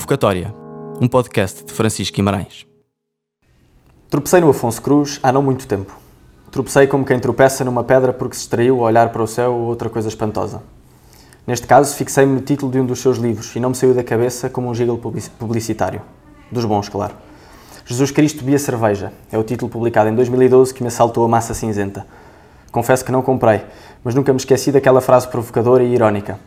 Convocatória, um podcast de Francisco Guimarães. Tropecei no Afonso Cruz há não muito tempo. Tropecei como quem tropeça numa pedra porque se distraiu a olhar para o céu ou outra coisa espantosa. Neste caso, fixei-me no título de um dos seus livros e não me saiu da cabeça como um giggle publicitário. Dos bons, claro. Jesus Cristo bebia cerveja. É o título publicado em 2012 que me assaltou a massa cinzenta. Confesso que não comprei, mas nunca me esqueci daquela frase provocadora e irónica.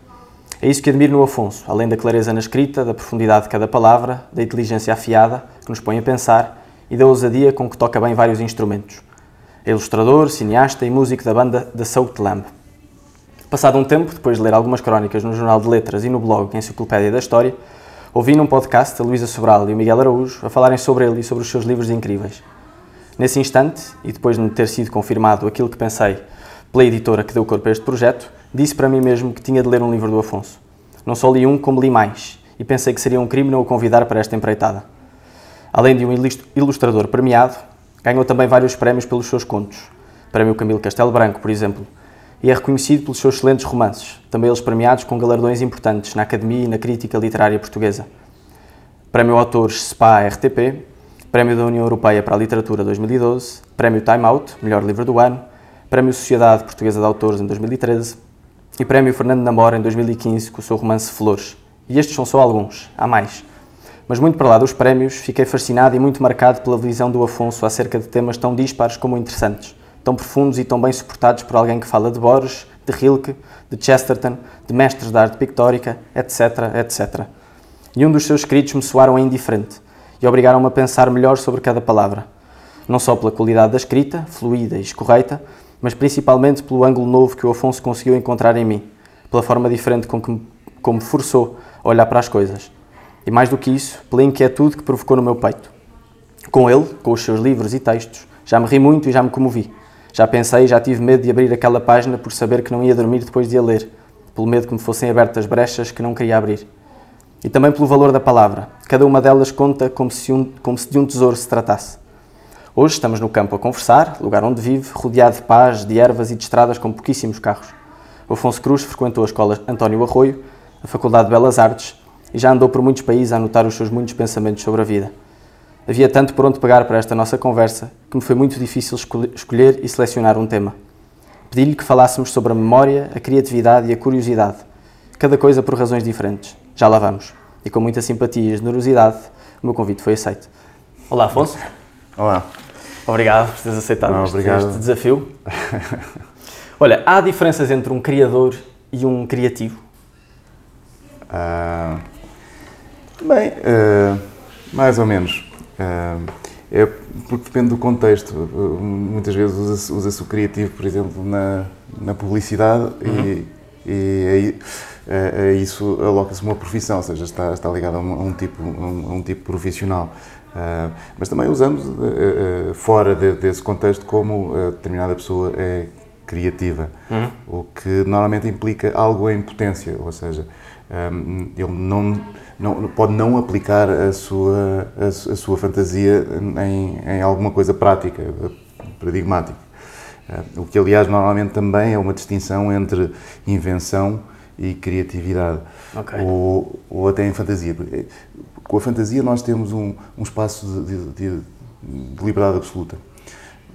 É isso que admiro no Afonso, além da clareza na escrita, da profundidade de cada palavra, da inteligência afiada, que nos põe a pensar, e da ousadia com que toca bem vários instrumentos. É ilustrador, cineasta e músico da banda The Soaked Lamb. Passado um tempo, depois de ler algumas crónicas no Jornal de Letras e no blog Enciclopédia da História, ouvi num podcast a Luísa Sobral e o Miguel Araújo a falarem sobre ele e sobre os seus livros incríveis. Nesse instante, e depois de me ter sido confirmado aquilo que pensei pela editora que deu corpo a este projeto, disse para mim mesmo que tinha de ler um livro do Afonso. Não só li um, como li mais, e pensei que seria um crime não o convidar para esta empreitada. Além de um ilustrador premiado, ganhou também vários prémios pelos seus contos. Prémio Camilo Castelo Branco, por exemplo, e é reconhecido pelos seus excelentes romances, também eles premiados com galardões importantes na academia e na crítica literária portuguesa. Prémio Autores SPA RTP, Prémio da União Europeia para a Literatura 2012, Prémio Time Out, melhor livro do ano, Prémio Sociedade Portuguesa de Autores em 2013, e Prémio Fernando Namora em 2015 com o seu romance Flores. E estes são só alguns, há mais. Mas muito para lá dos prémios, fiquei fascinado e muito marcado pela visão do Afonso acerca de temas tão dispares como interessantes, tão profundos e tão bem suportados por alguém que fala de Borges, de Rilke, de Chesterton, de mestres da arte pictórica, etc, etc. E um dos seus escritos me soaram indiferente e obrigaram-me a pensar melhor sobre cada palavra. Não só pela qualidade da escrita, fluida e escorreita, mas principalmente pelo ângulo novo que o Afonso conseguiu encontrar em mim, pela forma diferente com que me, como forçou a olhar para as coisas. E mais do que isso, pela inquietude que provocou no meu peito. Com ele, com os seus livros e textos, já me ri muito e já me comovi. Já pensei, já tive medo de abrir aquela página por saber que não ia dormir depois de a ler, pelo medo que me fossem abertas brechas que não queria abrir. E também pelo valor da palavra. Cada uma delas conta como se, um, como se de um tesouro se tratasse. Hoje estamos no campo a conversar, lugar onde vive, rodeado de paz, de ervas e de estradas com pouquíssimos carros. O Afonso Cruz frequentou a escola António Arroio, a Faculdade de Belas Artes e já andou por muitos países a anotar os seus muitos pensamentos sobre a vida. Havia tanto por onde pegar para esta nossa conversa que me foi muito difícil escolher e selecionar um tema. Pedi-lhe que falássemos sobre a memória, a criatividade e a curiosidade, cada coisa por razões diferentes. Já lá vamos. E com muita simpatia e generosidade, o meu convite foi aceito. Olá, Afonso. Olá. Obrigado por teres aceitado Não, este, obrigado. este desafio. Olha, há diferenças entre um criador e um criativo? Ah, bem, ah, mais ou menos. Ah, é porque depende do contexto. Uh, Muitas vezes usa-se usa o criativo, por exemplo, na, na publicidade e, e aí, a, a isso aloca-se uma profissão, ou seja, está, está ligado a um, a um tipo, a um, a um tipo profissional. Ah, mas também usamos ah, ah, fora de- desse contexto como ah, determinada pessoa é criativa, o que normalmente implica algo em potência, ou seja, hum, ele não, não- pode não aplicar a sua, a, a sua fantasia em, em alguma coisa prática, paradigmática. Uh, O que, aliás, normalmente também é uma distinção entre invenção e criatividade. Ok. Ou, ou até em fantasia. Com a fantasia nós temos um, um espaço de, de- de- de liberdade absoluta.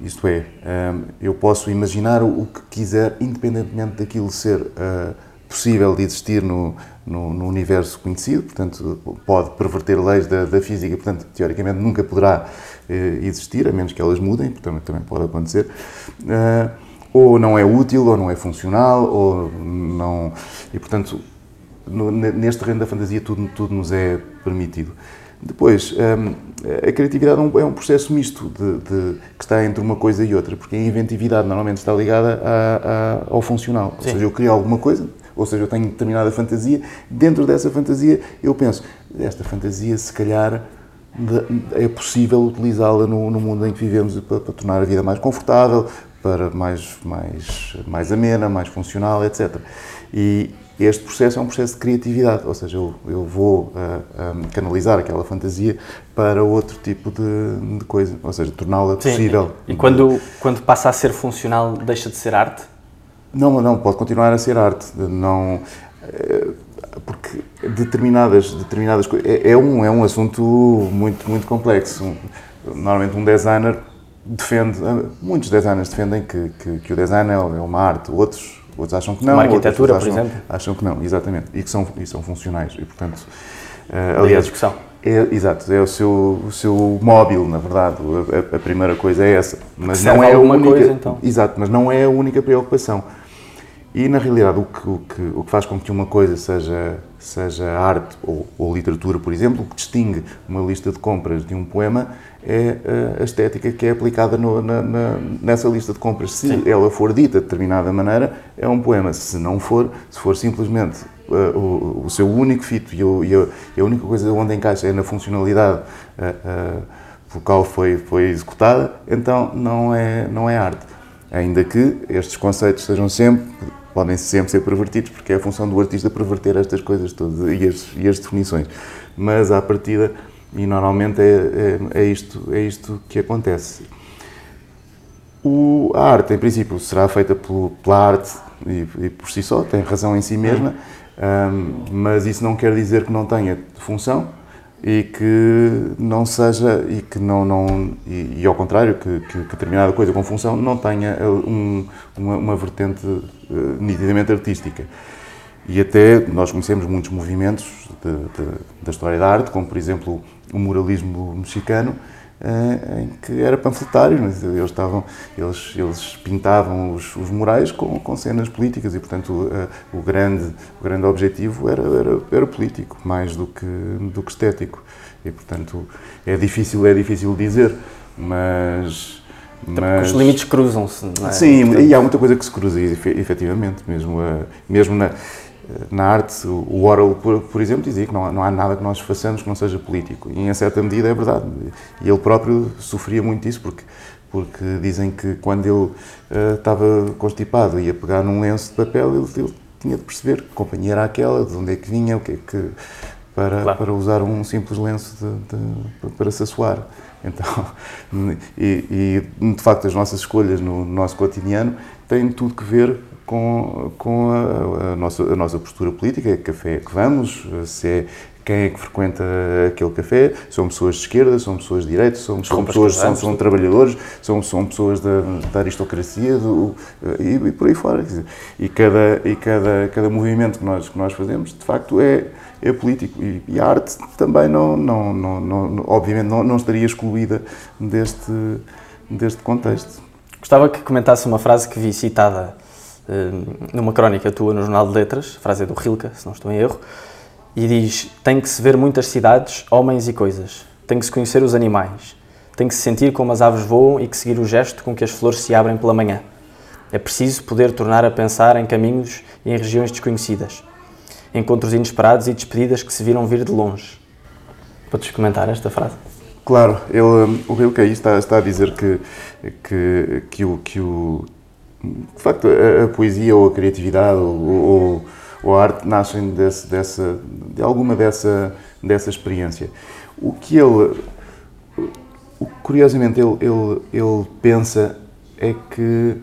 Isto é, um, eu posso imaginar o, que quiser, independentemente daquilo ser uh, possível de existir no, no, no universo conhecido, portanto, pode perverter leis da, da física, portanto, teoricamente nunca poderá eh, existir, a menos que elas mudem, portanto, também pode acontecer. Uh, ou não é útil, ou não é funcional, ou não. E, portanto, no- ne- neste terreno da fantasia tudo, tudo nos é permitido. Depois, hum, a criatividade é um, é um processo misto de, de- que está entre uma coisa e outra, porque a inventividade normalmente está ligada a- a- ao funcional. Ou Sim. seja, eu crio alguma coisa, ou seja, eu tenho determinada fantasia, dentro dessa fantasia eu penso, esta fantasia se calhar é possível utilizá-la no, no mundo em que vivemos para, para tornar a vida mais confortável, para mais, mais, mais amena, mais funcional, etc. E este processo é um processo de criatividade, ou seja, eu, eu vou ah, ah, canalizar aquela fantasia para outro tipo de, de coisa, ou seja, torná-la possível. E quando, quando passa a ser funcional, deixa de ser arte? Não, não, pode continuar a ser arte. Não, eh, porque determinadas, determinadas coisas. É, é, um, é um assunto muito, muito complexo. Normalmente um designer defende, muitos designers defendem que, que, que o design é uma arte, outros, outros acham que não. Uma arquitetura, acham, por exemplo. Acham que não, exatamente, e que são, e são funcionais. E, portanto, uh, aliás, discussão. É, exato, é o seu, o seu móvel, na verdade. A, a primeira coisa é essa. Mas não é a única, coisa, então. Exato, mas não é a única preocupação. E, na realidade, o que, o que, o que faz com que uma coisa seja, seja arte ou, ou, literatura, por exemplo, o que distingue uma lista de compras de um poema é a estética que é aplicada no, na, na, nessa lista de compras. Se Sim. ela for dita de determinada maneira, é um poema. Se não for, se for simplesmente uh, o, o, seu único fito e, o, e, a, e, a, única coisa onde encaixa é na funcionalidade uh, uh, pelo qual foi, foi executada, então não é, não é arte. Ainda que estes conceitos sejam sempre podem sempre ser pervertidos, porque é a função do artista perverter estas coisas todas e as, e as definições. Mas, à partida, e normalmente é, é, é, isto, é isto que acontece. O, a arte, em princípio, será feita pelo, pela arte e, e, por si só, tem razão em si mesma, um, mas isso não quer dizer que não tenha função e que não seja e que não não e, e ao contrário que, que, que, determinada coisa com função não tenha eh, um, uma, uma, vertente uh, nitidamente artística e até nós conhecemos muitos movimentos de, de, da história da arte como por exemplo o muralismo mexicano eh, em que era panfletário, eles, estavam, eles, eles pintavam os, os murais com, com cenas políticas e, portanto, o, grande, o grande objetivo era, era, era político, mais do que, do que estético. E, portanto, é difícil, é difícil dizer, mas... Mas... Os limites cruzam-se, não é? Sim, portanto... e há muita coisa que se cruza, efetivamente, mesmo, mesmo na na arte, o Orwell, por, por, exemplo, dizia que não, não há nada que nós façamos que não seja político. E, em certa medida, é verdade. E ele próprio sofria muito isso, porque, porque dizem que quando ele uh, estava constipado e ia pegar num lenço de papel, ele, ele, tinha de perceber que companhia era aquela, de onde é que vinha, o que é que. para, claro. para usar um simples lenço de, de, para se assoar. Então, e, e, de facto, as nossas escolhas no, no nosso cotidiano têm tudo que ver com, com a, a, nossa, a nossa postura política, que café é que vamos, se é quem é que frequenta aquele café, são pessoas de esquerda, são pessoas de direita, são, são pessoas, são, são, trabalhadores, são, são pessoas da, da aristocracia do, e, e, por aí fora. E cada, e cada, cada movimento que nós, que nós fazemos, de facto, é, é político. E, e a arte também, não, não, não, não obviamente, não, não estaria excluída deste, deste contexto. Gostava que comentasse uma frase que vi citada numa crónica tua no Jornal de Letras, frase é do Rilke, se não estou em erro, e diz: Tem que se ver muitas cidades, homens e coisas, tem que se conhecer os animais, tem que se sentir como as aves voam e que seguir o gesto com que as flores se abrem pela manhã. É preciso poder tornar a pensar em caminhos e em regiões desconhecidas, encontros inesperados e despedidas que se viram vir de longe. Podes comentar esta frase? Claro, ele, o Rilke aí está, está a dizer que, que, que, o, que o de facto, a, a, poesia ou a criatividade ou, ou, ou a arte nascem desse, dessa, de alguma dessa, dessa experiência. O que ele, curiosamente, ele, ele, ele pensa é que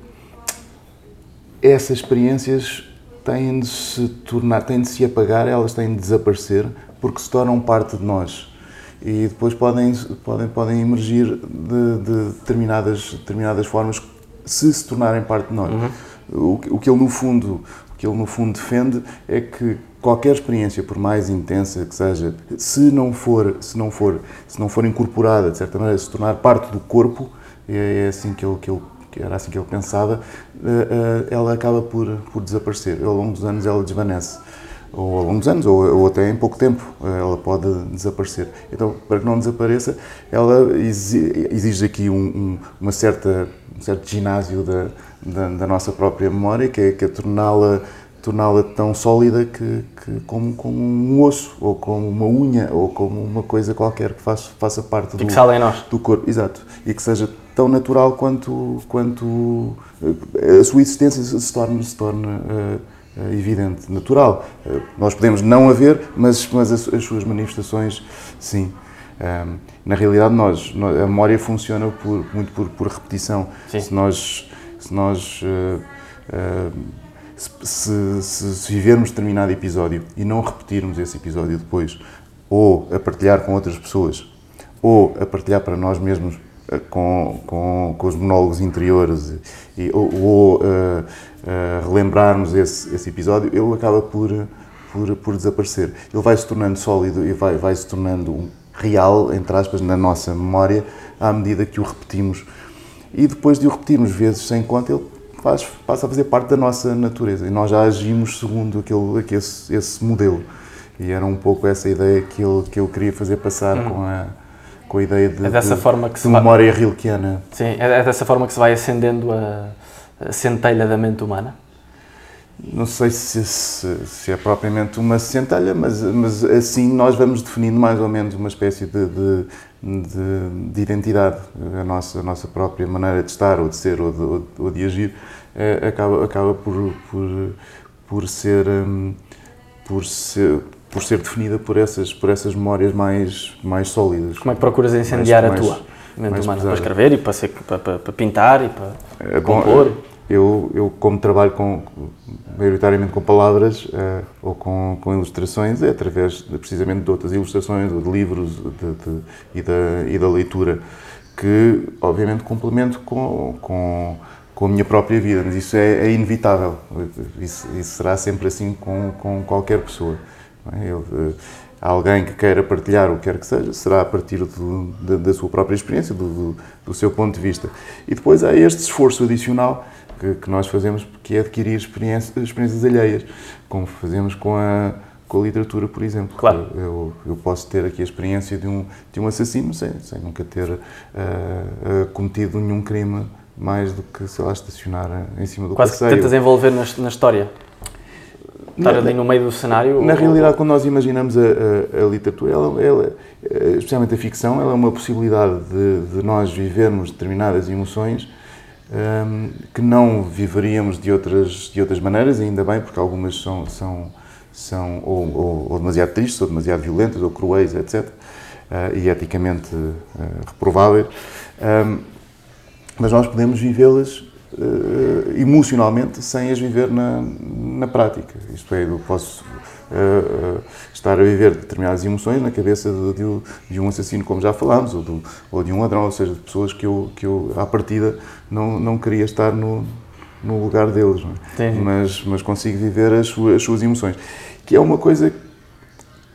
essas experiências têm de se tornar, têm de se apagar, elas têm de desaparecer porque se tornam parte de nós e depois podem, podem, podem emergir de, de determinadas, determinadas formas se se tornarem parte de nós. Uhum. O, o, que ele no fundo, o que ele no fundo defende é que qualquer experiência, por mais intensa que seja, se não for, se não for, se não for incorporada de certa maneira, se tornar parte do corpo, é, é assim que ele, que ele era assim que ele pensava, eh, eh, ela acaba por, por desaparecer. Ao longo dos anos ela desvanece. Ou ao longo dos anos, ou, ou até em pouco tempo, ela pode desaparecer. Então, para que não desapareça, ela exige aqui um, um, uma certa um certo ginásio da, da, da, nossa própria memória, que é, que é torná-la torná-la tão sólida que, que como, como, um osso, ou como uma unha, ou como uma coisa qualquer que faça, faça parte do, do corpo. Exato. E que seja tão natural quanto, quanto eh, a sua existência se torne, se torne uh, evidente, natural. Uh, nós podemos não a ver, mas, mas as, as suas manifestações, sim. Um, na realidade, nós, a memória funciona por, muito por, por repetição. Sim. Se nós, se nós uh, uh, se, se, se, vivermos determinado episódio e não repetirmos esse episódio depois, ou a partilhar com outras pessoas, ou a partilhar para nós mesmos eh, com, com, com os monólogos interiores, e, ou, ou uh, uh, relembrarmos esse, esse episódio, ele acaba por, por, por desaparecer. Ele vai se tornando sólido e vai, vai se tornando real, entre aspas, na nossa memória, à medida que o repetimos. E depois de o repetirmos vezes sem conta, ele faz, passa a fazer parte da nossa natureza e nós já agimos segundo aquele, aquele esse, esse modelo. E era um pouco essa ideia que ele, que ele queria fazer passar hum. com, a, com a ideia de, é dessa de, forma que de memória vai... rilkeana. Sim, é dessa forma que se vai acendendo a centelha da mente humana? Não sei se, se, se, é propriamente uma centelha, mas, mas assim nós vamos definindo mais ou menos uma espécie de, de, de, de identidade. A nossa, a nossa própria maneira de estar, ou de ser, ou de, ou de agir, é, acaba, acaba por, por, por ser. Um, por ser, por ser definida por essas, por essas memórias mais, mais sólidas. Como é que procuras incendiar mais, a tua mente humana? Para escrever e para, ser, para, para, para pintar e para é, compor? Eu, eu, como trabalho com, maioritariamente com palavras uh, ou com, com, ilustrações, é através de, precisamente de outras ilustrações ou de livros de, de, e, da, e da leitura, que obviamente complemento com, com, com a minha própria vida, mas isso é, é inevitável. Isso, isso, será sempre assim com, com qualquer pessoa. É? Eu, uh, alguém que queira partilhar o que quer que seja, será a partir do, da, da, sua própria experiência, do, do, do, seu ponto de vista. E depois há este esforço adicional que, que nós fazemos, que é adquirir experiências, experiências alheias, como fazemos com a, com a literatura, por exemplo. Claro. Eu, eu posso ter aqui a experiência de um, de um assassino sem, sem nunca ter uh, uh, cometido nenhum crime mais do que, sei lá, estacionar em cima do Quase passeio. que tentas envolver na, na história. Estar na, ali no meio do cenário? Na ou, realidade, quando nós imaginamos a, a, a literatura, ela, ela, especialmente a ficção, ela é uma possibilidade de, de nós vivermos determinadas emoções um, que não viveríamos de outras, de outras maneiras, ainda bem, porque algumas são, são, são ou, ou, ou demasiado tristes, ou demasiado violentas, ou cruéis, etc. Uh, e eticamente uh, reprováveis. Um, mas nós podemos vivê-las uh, emocionalmente sem as viver na, na prática. Isto é, eu posso uh, estar a viver determinadas emoções na cabeça de, de, de um assassino, como já falámos, ou, do, ou, de um ladrão, ou seja, de pessoas que eu, que eu à partida, não, não queria estar no, no lugar deles. É? Mas, mas consigo viver as suas, as suas emoções. Que é uma coisa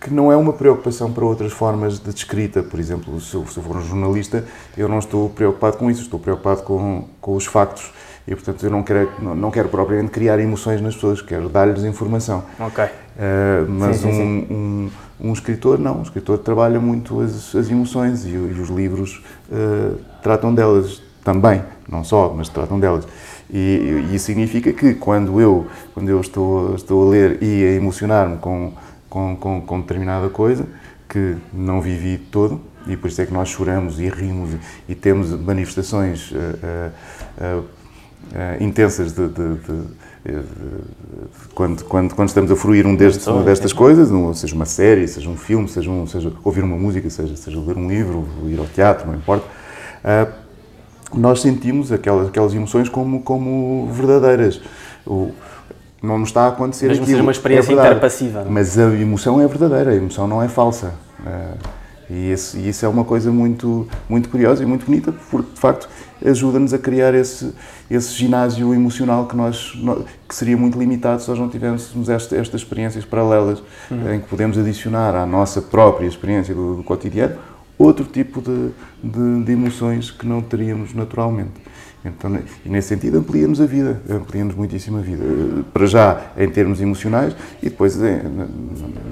que não é uma preocupação para outras formas de escrita. Por exemplo, se eu, se eu for um jornalista, eu não estou preocupado com isso, estou preocupado com, com os factos. E, portanto, eu não quero, não, não quero propriamente criar emoções nas pessoas, quero dar-lhes informação. Ok. Uh, mas sim, sim, um. Um, um, escritor, não. Um escritor trabalha muito as, as emoções e, e os livros uh, tratam delas também. Não só, mas tratam delas. E, e, isso significa que quando eu, quando eu estou, estou a ler e a emocionar-me com com, com, com determinada coisa que não vivi todo e por isso é que nós choramos e rimos e, temos manifestações uh, uh, uh, intensas de, de, de, de, quando, quando, quando estamos a fruir um destes, uma destas coisas, seja uma série, seja um filme, seja, um, seja ouvir uma música, seja, seja ler um livro, ir ao teatro, não importa. nós sentimos aquelas, aquelas emoções como, como verdadeiras. O, não nos está a acontecer Mesmo aquilo. seja uma experiência é interpassiva. Não? Mas a emoção é verdadeira, a emoção não é falsa. Eh, e isso, e isso, é uma coisa muito, muito curiosa e muito bonita, porque de facto ajuda-nos a criar esse, esse ginásio emocional que, nós, que seria muito limitado se nós não tivéssemos esta, estas experiências paralelas, uhum. em que podemos adicionar à nossa própria experiência do, do cotidiano outro tipo de, de, de emoções que não teríamos naturalmente. Então, nesse sentido, ampliamos a vida, ampliamos muitíssimo a vida. Para já, em termos emocionais, e depois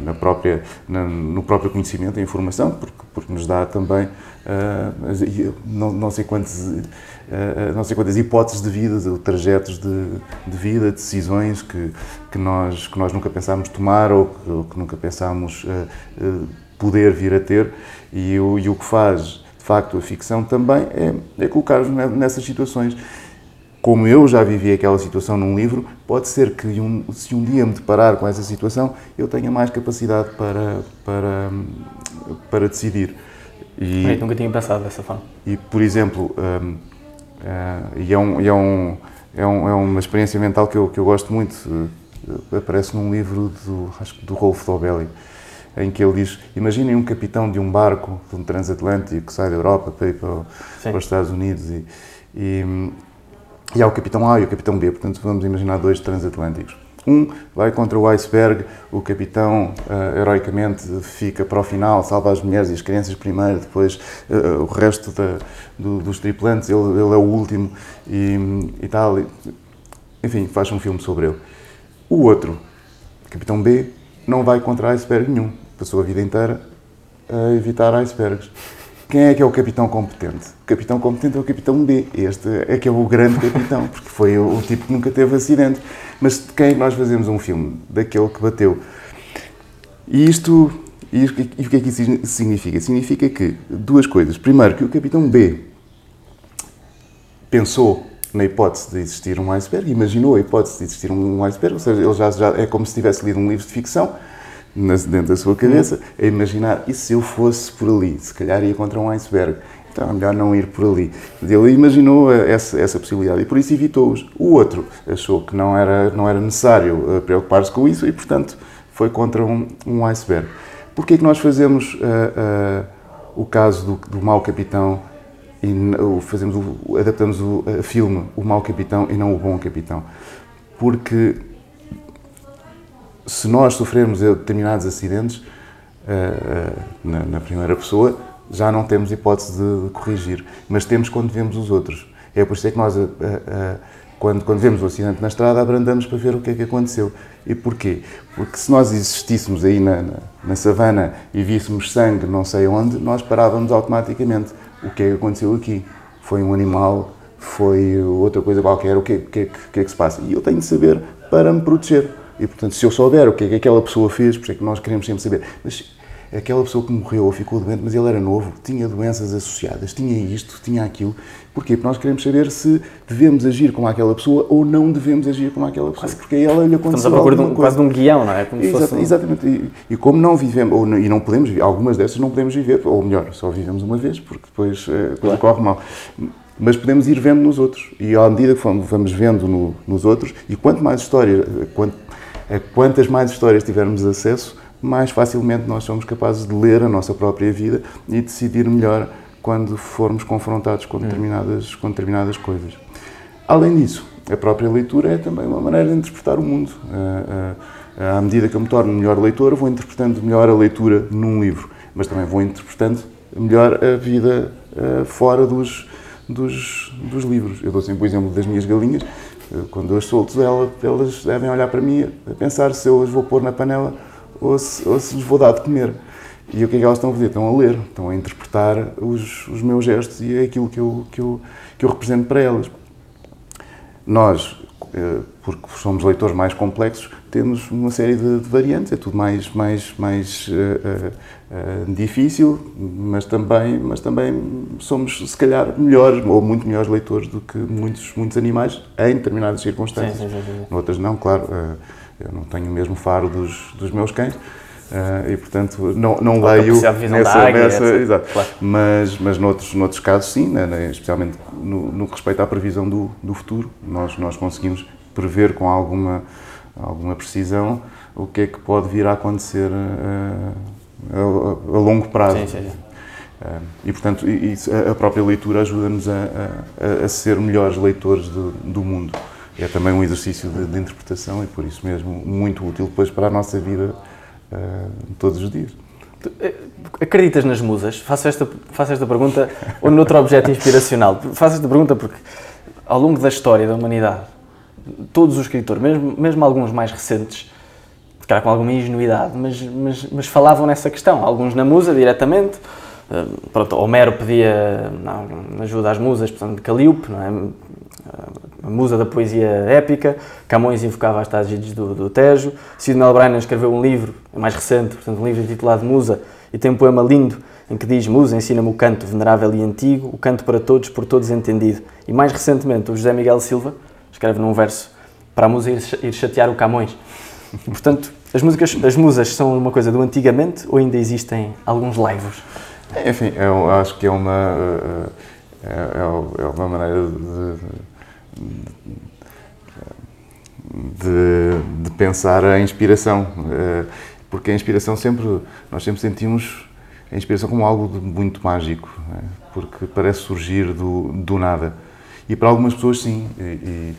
na, própria, na, no próprio conhecimento, a informação, porque, porque nos dá também uh, não, não, sei quantos, uh, não sei quantas hipóteses de vida, trajetos de, de, vida, decisões que, que, nós, que nós nunca pensámos tomar ou que, ou que nunca pensámos uh, poder vir a ter. E, o, e o que faz facto, a ficção também é, é colocar-nos nessas situações. Como eu já vivi aquela situação num livro, pode ser que um, se um dia me deparar com essa situação, eu tenha mais capacidade para, para, para decidir. E, eu nunca tinha pensado dessa forma. E, por exemplo, um, uh, e é um, é um é, um, é, uma experiência mental que eu, que eu gosto muito. Aparece num livro do, acho que do Rolf Dobelli, em que ele diz: Imaginem um capitão de um barco, de um transatlântico, que sai da Europa para ir para, para os Estados Unidos e, e, e há o capitão A e o capitão B, portanto vamos imaginar dois transatlânticos. Um vai contra o iceberg, o capitão uh, heroicamente fica para o final, salva as mulheres e as crianças primeiro, depois uh, o resto da, do, dos tripulantes, ele, ele, é o último e, e tal. Enfim, faz um filme sobre ele. O outro, capitão B, não vai contra iceberg nenhum, passou a vida inteira a evitar icebergs. Quem é que é o capitão competente? O capitão competente é o capitão B. Este é que é o grande capitão, porque foi o, tipo que nunca teve acidente. Mas de quem é que nós fazemos um filme? Daquele que bateu. E isto, e, e o que é que isso significa? Significa que duas coisas. Primeiro, que o capitão B pensou na hipótese de existir um iceberg, imaginou a hipótese de existir um iceberg, ou seja, ele já, já é como se tivesse lido um livro de ficção dentro da sua cabeça, a imaginar, e se eu fosse por ali? Se calhar ia contra um iceberg. Então é melhor não ir por ali. Ele imaginou essa, essa possibilidade e por isso evitou-os. O outro achou que não era, não era necessário eh, preocupar-se com isso e, portanto, foi contra um, um iceberg. Porquê é que nós fazemos uh, uh, o caso do, do mau capitão e fazemos o, adaptamos o filme O Mau Capitão e não O Bom Capitão? Porque se nós sofrermos determinados acidentes uh, na, na, primeira pessoa, já não temos hipótese de, corrigir, mas temos quando vemos os outros. É por isso é que nós, uh, quando, quando vemos o acidente na estrada, abrandamos para ver o que é que aconteceu. E porquê? Porque se nós existíssemos aí na, na, na savana e víssemos sangue não sei onde, nós parávamos automaticamente. O que é que aconteceu aqui? Foi um animal? Foi outra coisa qualquer? O que, é, que, que é que se passa? E eu tenho de saber para me proteger. E, portanto, se eu souber o que é que aquela pessoa fez, por isso é que nós queremos sempre saber. Mas aquela pessoa que morreu ou ficou doente, mas ele era novo, tinha doenças associadas, tinha isto, tinha aquilo. Porquê? Porque nós queremos saber se devemos agir como aquela pessoa ou não devemos agir como aquela pessoa. Porque a ela lhe aconteceu Estamos à procura de um, quase de um guião, não é? Como Exato, um... Exatamente. E, e, como não vivemos, ou, e não podemos, algumas dessas não podemos viver, ou melhor, só vivemos uma vez, porque depois eh, a coisa claro. corre mal mas podemos ir vendo nos outros. E à medida que vamos vendo no, nos outros, e quanto mais história, quanto a quantas mais histórias tivermos acesso, mais facilmente nós somos capazes de ler a nossa própria vida e decidir melhor quando formos confrontados com determinadas, com determinadas coisas. Além disso, a própria leitura é também uma maneira de interpretar o mundo. À medida que eu me torno melhor leitor, vou interpretando melhor a leitura num livro, mas também vou interpretando melhor a vida fora dos, dos, dos livros. Eu dou sempre o exemplo das minhas galinhas quando eu as solto dela, elas devem olhar para mim a pensar se eu as vou pôr na panela ou se, ou se lhes vou dar de comer. E o que é que elas estão a fazer? Estão a ler, estão a interpretar os, os meus gestos e aquilo que eu, que, eu, que eu represento para elas. Nós, eh, porque somos leitores mais complexos, temos uma série de, de variantes, é tudo mais, mais, mais uh, uh, difícil, mas também, mas também somos, se calhar, melhores ou muito melhores leitores do que muitos, muitos animais em determinadas circunstâncias. Sim, sim, sim, Outras não, claro, uh, eu não tenho o mesmo faro dos, dos meus cães. e portanto não, não leio nessa, águia, nessa exato. Claro. mas mas noutros noutros casos sim né, né, especialmente no, no que respeita à previsão do, do futuro nós nós conseguimos prever com alguma, alguma precisão o que é que pode vir a acontecer eh, a, a longo prazo. Sim, sim, sim. Uh, e, portanto, isso, a própria leitura ajuda-nos a, a, a, ser melhores leitores do, do mundo. É também um exercício de, de, interpretação e, por isso mesmo, muito útil depois para a nossa vida uh, todos os dias. Acreditas nas musas? Faço esta, faço esta pergunta ou noutro objeto inspiracional. Faço esta pergunta porque, ao longo da história da humanidade, todos os escritores, mesmo, mesmo alguns mais recentes, calhar com alguma ingenuidade, mas, mas, mas falavam nessa questão. Alguns na musa, diretamente. Uh, pronto, Homero pedia ajuda às musas, portanto, de Calíope, não é? a musa da poesia épica. Camões invocava as tragédias do, do Tejo. Sidney Brennan escreveu um livro, mais recente, portanto, um livro intitulado Musa, e tem um poema lindo em que diz: Musa, ensina-me o canto venerável e antigo, o canto para todos, por todos entendido. E mais recentemente, o José Miguel Silva escreve num verso para a musa ir chatear o Camões. Portanto, as, músicas, as musas são uma coisa do antigamente ou ainda existem alguns laivos? Enfim, eu acho que é uma, é, é, é uma maneira de, de, de pensar a inspiração, uh, porque a inspiração sempre, nós sempre sentimos a inspiração como algo muito mágico, é? porque parece surgir do, do nada. E para algumas pessoas, sim, e, e,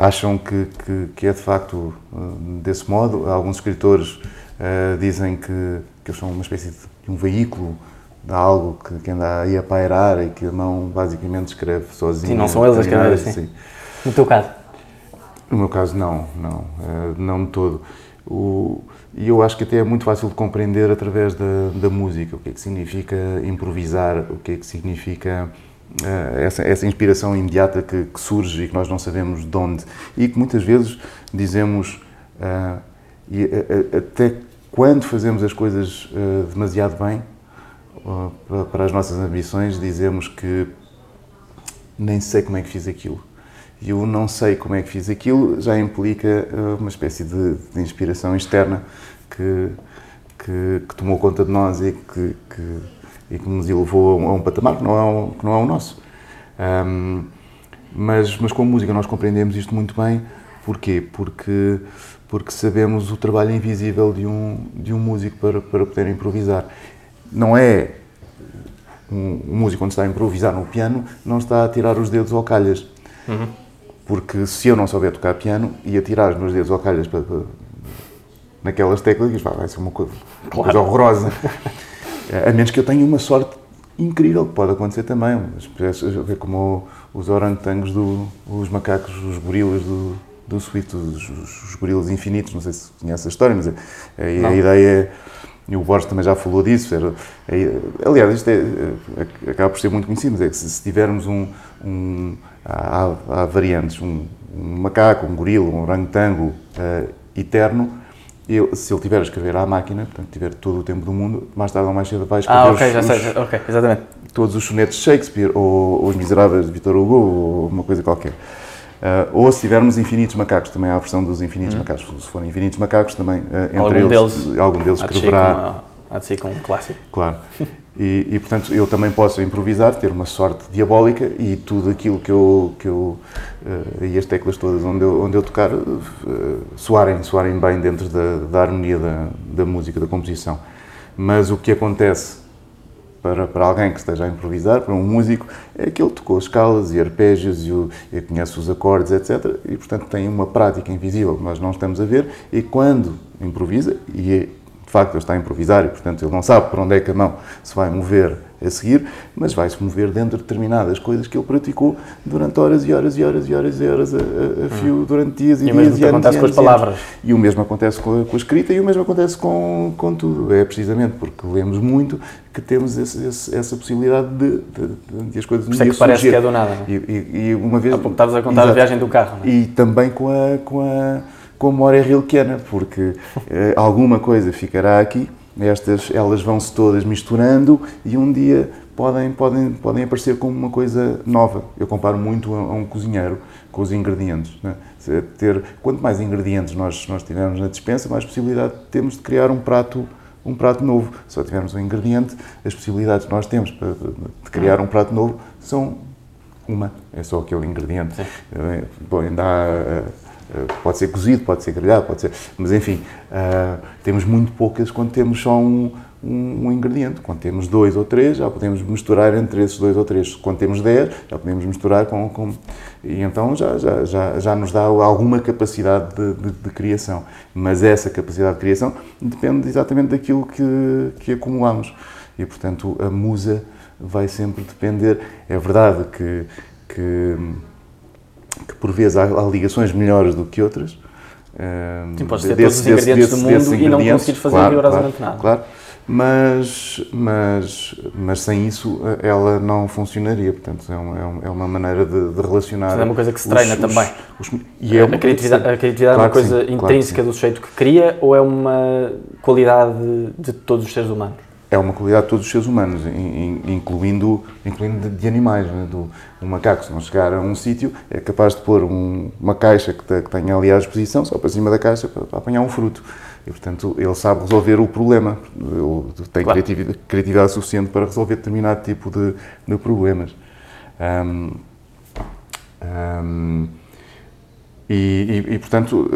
acham que, que, que, é de facto desse modo. Alguns escritores dizem que, que eles são uma espécie de um veículo de algo que, que anda aí a pairar e que a mão basicamente escreve sozinho. Sim, não são eles a escrever assim. Sim. No teu caso? No meu caso, não, não, não de todo. O, e eu acho que até é muito fácil de compreender através da, da música, o que é que significa improvisar, o que é que significa uh, essa, essa inspiração imediata que, que, surge e que nós não sabemos de onde. E que muitas vezes dizemos, uh, e, uh, até quando fazemos as coisas demasiado bem, para as nossas ambições, dizemos que nem sei como é que fiz aquilo. E o não sei como é que fiz aquilo já implica uma espécie de, de inspiração externa que, que, que, tomou conta de nós e que, e que nos elevou a um patamar que não é o, que não é o nosso. Um, mas, mas com a música nós compreendemos isto muito bem. Porquê? Porque, porque sabemos o trabalho invisível de um, de um músico para, para poder improvisar. Não é um, um músico quando está a improvisar no piano, não está a tirar os dedos ao calhas. Uhum porque se eu não souber tocar piano, ia tirar os meus dedos ao calhas para, para, naquelas teclas vai ser uma coisa, claro. coisa horrorosa. a menos que eu tenha uma sorte incrível, que pode acontecer também. Ver como os orangotangos, do, os macacos, os gorilas do, do suíte, os, os, gorilas infinitos, não sei se conhece a história, mas a, a, a ideia é e o Borges também já falou disso. Era, é, aliás, isto é, é, acaba por ser muito conhecido, mas é que se, se tivermos um. um há, há, variantes, um, um, macaco, um gorila, um orangotango uh, eterno. Se ele tiver a escrever à máquina, portanto, tiver todo o tempo do mundo, mais tarde ou mais cedo vai escrever ah, okay, os, já sei, ok, exatamente. todos os sonetos de Shakespeare, ou, ou os Miseráveis de Victor Hugo, ou uma coisa qualquer. Uh, ou se tivermos infinitos macacos, também há a versão dos infinitos hum. macacos. Se forem infinitos macacos, também uh, entre algum eles, deles, algum deles escreverá. Há de ser com um clássico. Claro. E, e, portanto, eu também posso improvisar, ter uma sorte diabólica e tudo aquilo que eu. Que eu uh, e as teclas todas onde eu, onde eu tocar soarem, soarem bem dentro da, da harmonia da, da música, da composição. Mas o que acontece para, para alguém que esteja a improvisar, para um músico, é que ele tocou escalas e arpégios e, o, e conhece os acordes, etc. E, portanto, tem uma prática invisível que nós não estamos a ver e quando improvisa, e é, de facto ele está a improvisar e, portanto, ele não sabe para onde é que a mão se vai mover a seguir, mas vai-se mover dentro de determinadas coisas que ele praticou durante horas e horas e horas e horas e horas a, a, a fio, hum. durante dias e, e dias. E o mesmo acontece com as palavras. E o mesmo acontece com a, com a, escrita e o mesmo acontece com, com tudo. É precisamente porque lemos muito que temos esse, esse, essa possibilidade de, de, de as coisas Por isso é que parece que é do nada. E, e, e, uma vez... Estavas a contar exato, a viagem do carro. É? E também com a, com a, com a memória rilkeana, porque eh, alguma coisa ficará aqui estas elas vão se todas misturando e um dia podem, podem, podem aparecer como uma coisa nova. Eu comparo muito a, a um cozinheiro com os ingredientes. Né? Ter, quanto mais ingredientes nós, nós tivermos na dispensa, mais possibilidade temos de criar um prato um prato novo. Se só tivermos um ingrediente, as possibilidades que nós temos para, de criar um prato novo são uma, é só aquele ingrediente. Sim. Bom, ainda há, eh, pode ser cozido, pode ser grelhado, pode ser. Mas enfim, temos muito poucas quando temos só um, um, um, ingrediente. Quando temos dois ou três, já podemos misturar entre esses dois ou três. Quando temos dez, já podemos misturar com. com e então já, já, já, já nos dá alguma capacidade de, de, de, criação. Mas essa capacidade de criação depende exatamente daquilo que, que acumulamos. E portanto a musa vai sempre depender. É verdade que, que, que por vezes há, há ligações melhores do que outras. Sim, podes ter desse, todos os ingredientes desse, do mundo e não conseguires fazer claro, rigorosamente claro, nada. Claro mas, mas, mas sem isso ela não funcionaria. Portanto, é uma, é uma maneira de, de relacionar. é uma coisa que se treina os, também. Os, os, e é a, criatividade, a criatividade claro é uma coisa sim, intrínseca claro do sujeito que cria ou é uma qualidade de todos os seres humanos? É uma qualidade de todos os seres humanos, incluindo, incluindo de animais. Né? Do, um macaco, se não chegar a um sítio, é capaz de pôr um, uma caixa que, que tenha ali à disposição, só para cima da caixa, para, para apanhar um fruto. E, portanto, ele sabe resolver o problema. Ele tem claro. criatividade, criatividade, suficiente para resolver determinado tipo de, de problemas. Um, um, E, e, e, portanto,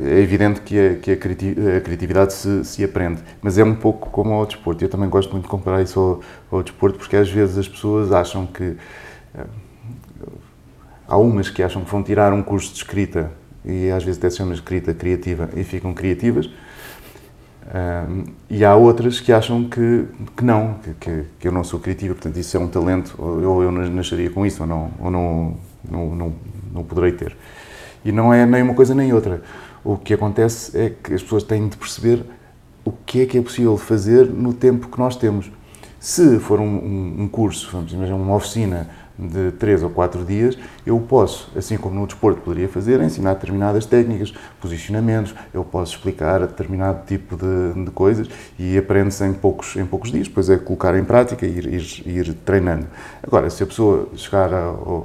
é evidente que a, que a criatividade se, se, aprende, mas é um pouco como ao desporto. Eu também gosto muito de comparar isso ao, ao desporto, porque às vezes as pessoas acham que. Há umas que acham que vão tirar um curso de escrita, e às vezes até se chama escrita criativa, e ficam criativas, um, e há outras que acham que, que não, que, que, eu não sou criativa, portanto isso é um talento, ou eu nasceria com isso, ou não, ou não, não, não, não poderei ter. E não é nem uma coisa nem outra. O que acontece é que as pessoas têm de perceber o que é que é possível fazer no tempo que nós temos. Se for um, um, um curso, vamos imaginar uma oficina de 3 ou 4 dias, eu posso, assim como no desporto poderia fazer, ensinar determinadas técnicas, posicionamentos, eu posso explicar determinado tipo de, de coisas e aprende-se em poucos, em poucos dias, depois é colocar em prática e ir, ir, ir treinando. Agora, se a pessoa chegar a, a,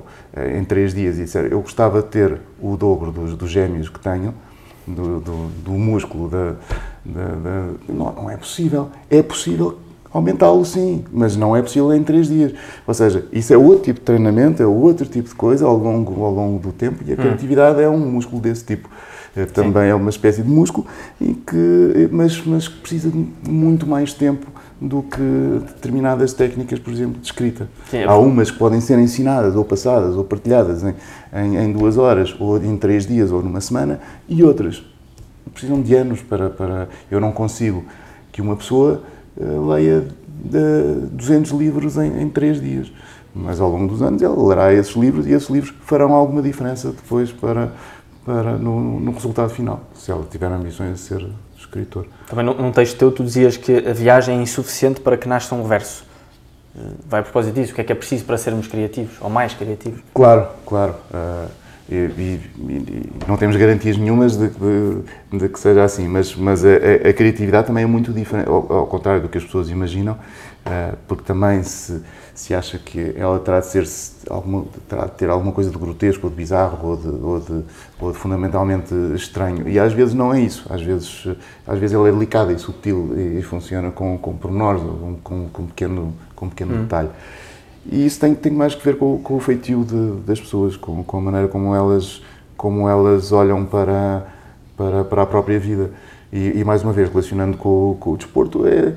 em 3 dias e disser eu gostava de ter o dobro dos, dos gêmeos que tenho, do, do, do músculo, da, da, da não, não é possível. É possível aumentá-lo sim, mas não é possível em três dias. Ou seja, isso é outro tipo de treinamento, é outro tipo de coisa ao longo, ao longo do tempo e a hum. criatividade é um músculo desse tipo. Eh, também sim. é uma espécie de músculo, e que, mas, mas que precisa de muito mais tempo do que determinadas técnicas, por exemplo, de escrita. Sim, é Há umas que podem ser ensinadas, ou passadas, ou partilhadas em, em, em, duas horas, ou em três dias, ou numa semana, e outras precisam de anos para. para eu não consigo que uma pessoa eh, leia 200 livros em, em 3 dias. Mas ao longo dos anos ele lerá esses livros e esses livros farão alguma diferença depois para, para no, no resultado final, se ela tiver ambições de ser escritor. Também num texto teu tu dizias que a viagem é insuficiente para que nasça um verso. Eh, vai a propósito disso, o que é que é preciso para sermos criativos, ou mais criativos? Claro, claro. Uh, e, e, e, não temos garantias nenhumas de, de, de, que seja assim, mas, mas a, a, criatividade também é muito diferente, ao, ao, contrário do que as pessoas imaginam, porque também se, se acha que ela terá de, ser, alguma, terá de ter alguma coisa de grotesco ou de bizarro ou de, ou de, ou de fundamentalmente estranho, e às vezes não é isso, às vezes, às vezes ela é delicada e sutil e, funciona com, com pormenores, com, com, pequeno, com pequeno hum. detalhe. E isso tem, tem mais que ver com, com o feitio de, das pessoas, com, com, a maneira como elas, como elas olham para, para, para a própria vida. E, e, mais uma vez, relacionando com, com o desporto, é, é,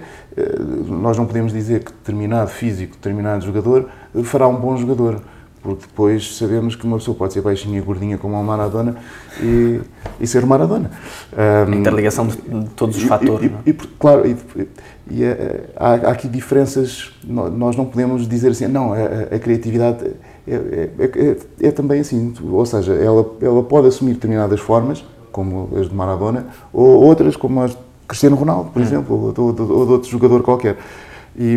nós não podemos dizer que determinado físico, determinado jogador fará um bom jogador porque depois sabemos que uma pessoa pode ser baixinha e gordinha como a Maradona e, e ser Maradona. Um, a interligação de, todos os e, fatores. E, e, claro, e, é, há, há, aqui diferenças, nós não podemos dizer assim, não, a, a criatividade é, é, é, é, também assim, ou seja, ela, ela pode assumir determinadas formas, como as de Maradona, ou outras como as de Cristiano Ronaldo, por hum. exemplo, ou, ou, ou de outro jogador qualquer. E,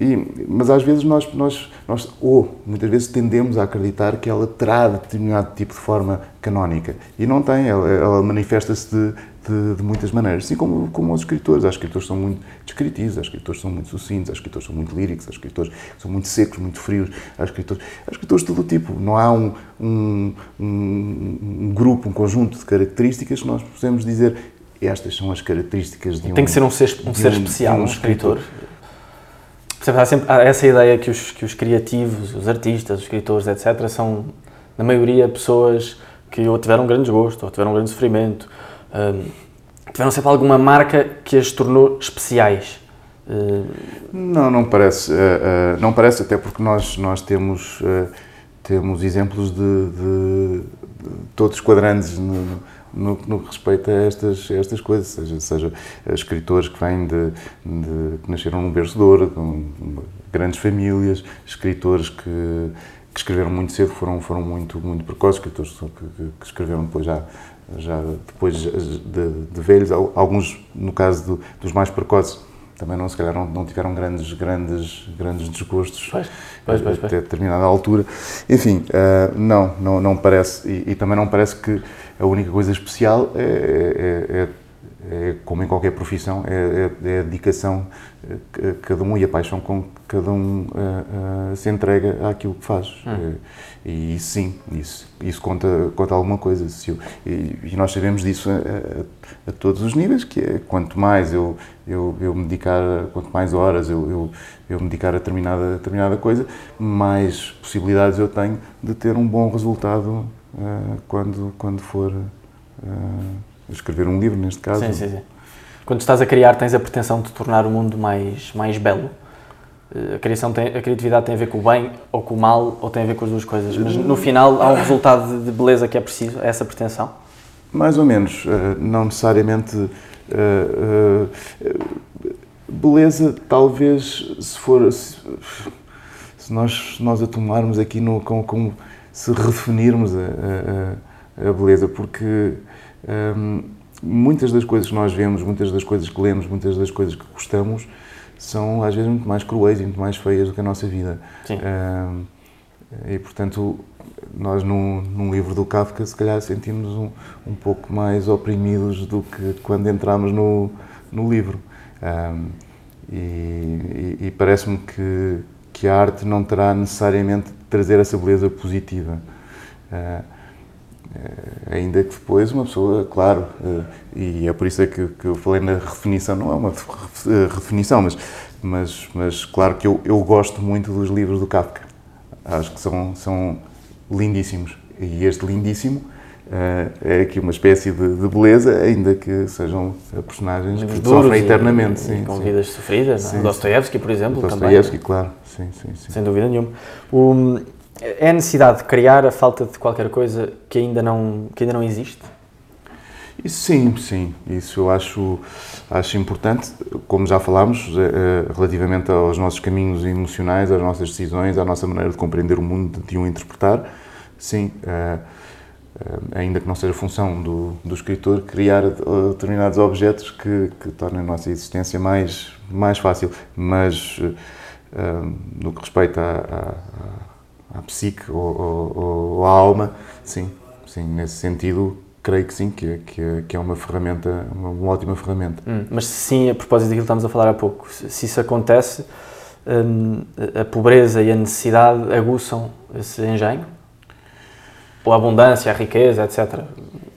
e, mas às vezes nós, nós, nós, ou muitas vezes tendemos a acreditar que ela terá determinado tipo de forma canónica. E não tem, ela, ela manifesta-se de, de, de, muitas maneiras. Assim como, como os escritores. Há escritores que são muito descritivos, há escritores que são muito sucintos, há escritores que são muito líricos, há escritores que são muito secos, muito frios, há escritores, há escritores de todo tipo. Não há um, um, um, um grupo, um conjunto de características que nós possamos dizer estas são as características de um... Tem que ser um ser, um ser especial, um, um escritor. escritor há sempre há essa ideia que os, que os criativos, os artistas, os escritores, etc., são, na maioria, pessoas que ou tiveram um grande desgosto, ou tiveram um grande sofrimento, um, tiveram sempre alguma marca que as tornou especiais. Uh... Não, não parece. Uh, uh, não parece, até porque nós, nós temos, temos exemplos de, de, de todos os quadrantes no, no, no que respeita a estas, a estas coisas, seja, seja escritores que vêm de, de que nasceram num berço de ouro, com grandes famílias, escritores que, que escreveram muito cedo, foram, foram muito, muito precoces, escritores que, que, escreveram depois já, já depois de, de, velhos, alguns, no caso do, dos mais precoces, também não, se calhar não, não, tiveram grandes, grandes, grandes desgostos pois, pois, pois, até determinada altura. Enfim, uh, não, não, não parece, e, e, também não parece que a única coisa especial é, é, é, é como em qualquer profissão, é, é, é, a dedicação a cada um e a paixão com que cada um uh, uh, se entrega àquilo que faz. Hum. E sim, isso, isso conta, conta alguma coisa. E, e nós sabemos disso a, a, a, todos os níveis, que é quanto mais eu, eu, eu me dedicar, quanto mais horas eu, eu, eu me dedicar a determinada, determinada coisa, mais possibilidades eu tenho de ter um bom resultado uh, quando, quando for escrever um livro, neste caso. Sim, sim, sim. Quando estás a criar, tens a pretensão de tornar o mundo mais, mais belo? A, criação tem, a criatividade tem a ver com o bem ou com o mal, ou tem a ver com as duas coisas? Mas no final há um resultado de beleza que é preciso, é essa pretensão? Mais ou menos. Não necessariamente uh, beleza, talvez, se for. Se, se nós, nós a tomarmos aqui no, como se redefinirmos a, a, a beleza, porque ehm, muitas das coisas que nós vemos, muitas das coisas que lemos, muitas das coisas que gostamos, são às vezes muito mais cruéis e muito mais feias do que a nossa vida. Sim. Ehm, e portanto, nós num, num, livro do Kafka se calhar sentimos um, um pouco mais oprimidos do que quando entramos no, no livro. Um, e, e, e parece-me que, que a arte não terá necessariamente de trazer essa beleza positiva. Uh, ainda que depois uma pessoa, claro, uh, e é por isso é que, que, eu falei na redefinição, não é uma redefinição, mas, mas, mas claro que eu, eu gosto muito dos livros do Kafka. Acho que são, são lindíssimos. E este lindíssimo uh, é aqui uma espécie de, de, beleza, ainda que sejam personagens que sofrem eternamente. E, sim, com sim. vidas sofridas. Sim, Dostoevsky, por exemplo, Dostoevsky, claro. Sim, sim, sim. Sem dúvida nenhuma. O, é a necessidade de criar a falta de qualquer coisa que ainda não, que ainda não existe? Sim, sim. Isso eu acho, acho importante, como já falámos, eh, relativamente aos nossos caminhos emocionais, às nossas decisões, à nossa maneira de compreender o mundo, de o interpretar. Sim, eh, eh, ainda que não seja função do, do escritor, criar determinados objetos que, que tornem a nossa existência mais, mais fácil. Mas no que respeita à psique ou, ou, ou à alma, sim, sim, nesse sentido creio que sim, que, que, que é uma ferramenta, uma, uma ótima ferramenta. Hum, mas sim, a propósito daquilo que estamos a falar há pouco, se isso acontece, hum, a pobreza e a necessidade aguçam esse engenho? Ou a abundância, a riqueza, etc.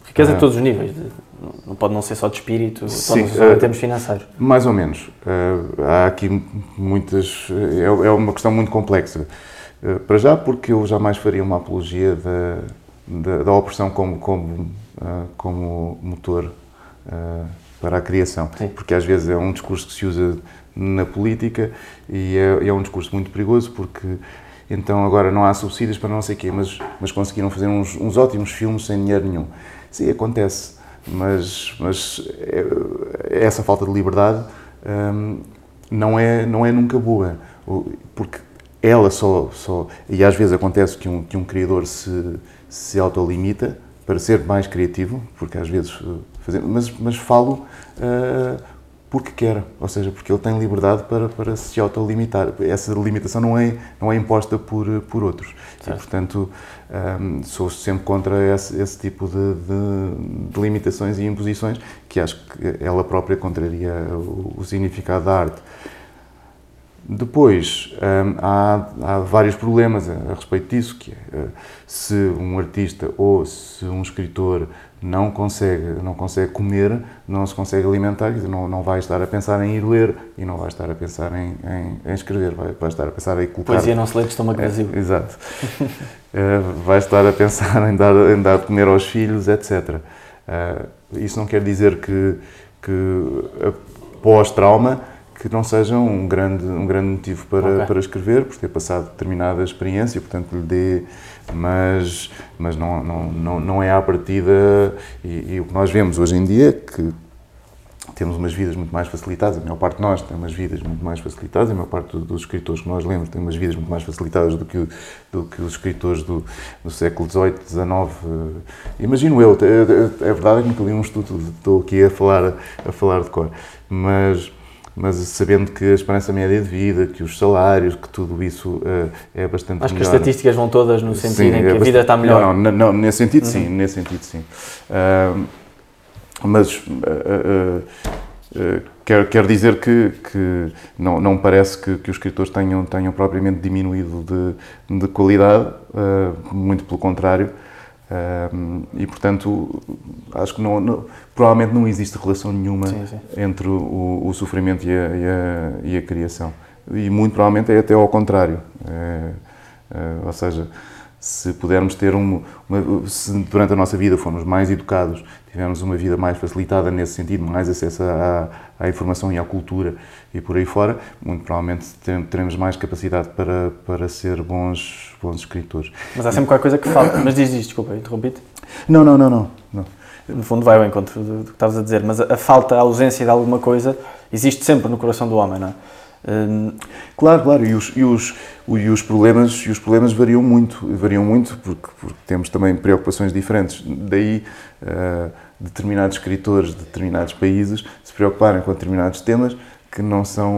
Riqueza ah. em todos os níveis, de, não pode não ser só de espírito, sim, só uh, em termos financeiros. Mais ou menos. Uh, há aqui muitas. É, é uma questão muito complexa. Uh, para já, porque eu jamais faria uma apologia da, da, da opressão como, como uh, como motor uh, para a criação. Sim. Porque às vezes é um discurso que se usa na política e é, é, um discurso muito perigoso porque então agora não há subsídios para não sei quê, mas, mas conseguiram fazer uns, uns ótimos filmes sem dinheiro nenhum. Sim, acontece, mas, mas é, essa falta de liberdade um, não, é, não é nunca boa, porque ela só, só e às vezes acontece que um, que um criador se, se autolimita para ser mais criativo, porque às vezes eh, fazer, mas, mas falo uh, porque quer, ou seja, porque ele tem liberdade para, para se autolimitar. Essa limitação não é, não é imposta por, por outros. Certo. E, portanto, um, ehm, sou sempre contra esse, esse tipo de, de, de, limitações e imposições, que acho que ela própria contraria o, o significado da arte. Depois, hum, há, há, vários problemas a, respeito disso, que é, uh, se um artista ou se um escritor não consegue, não consegue comer, não se consegue alimentar, não, não vai estar a pensar em ir ler e não vai estar a pensar em, em, em escrever, vai, vai, estar a pensar em colocar... Poesia não se lê de estômago vazio. É, exato. vai estar a pensar em dar, em dar de comer aos filhos, etc. Uh, isso não quer dizer que, que pós-trauma que não seja um grande, um grande motivo para, okay. para escrever, por ter passado determinada experiência, portanto lhe dê, mas, mas não, não, não, não é à partida, e, e o que nós vemos hoje em dia, que temos umas vidas muito mais facilitadas, a maior parte de nós tem umas vidas muito mais facilitadas, a maior parte dos escritores que nós lemos tem umas vidas muito mais facilitadas do que, do que os escritores do, do século XVIII, XIX. Imagino eu, é, é verdade que nunca li um estudo, estou aqui a falar, a falar de cor, mas mas sabendo que a esperança média de vida, que os salários, que tudo isso uh, é bastante Acho melhor. que as estatísticas vão todas no sentido sim, em que é a vida está melhor. Não, não, não nesse sentido uhum. sim, nesse sentido sim. Uh, mas uh, quero, quero dizer que, que não, não parece que, que os escritores tenham, tenham propriamente diminuído de, de qualidade, muito pelo contrário. Um, e portanto acho que não, não, provavelmente não existe relação nenhuma sim, sim. entre o, o sofrimento e a, e, a, e a, criação e muito provavelmente é até ao contrário é, é, ou seja Se pudermos ter um, uma, se durante a nossa vida formos mais educados, tivermos uma vida mais facilitada nesse sentido, mais acesso à, à informação e à cultura e por aí fora, muito provavelmente teremos mais capacidade para, para ser bons, bons escritores. Mas há sempre qualquer coisa que falta. Mas diz isto, desculpa, interrompi-te. Não, não, não, não, não. No fundo vai ao encontro do que estavas a dizer, mas a falta, a ausência de alguma coisa existe sempre no coração do homem, não é? Hum, claro, claro, e os, e, os, e, os problemas, e os problemas variam muito, variam muito porque, porque temos também preocupações diferentes. Daí uh, determinados escritores de determinados países se preocuparem com determinados temas que não são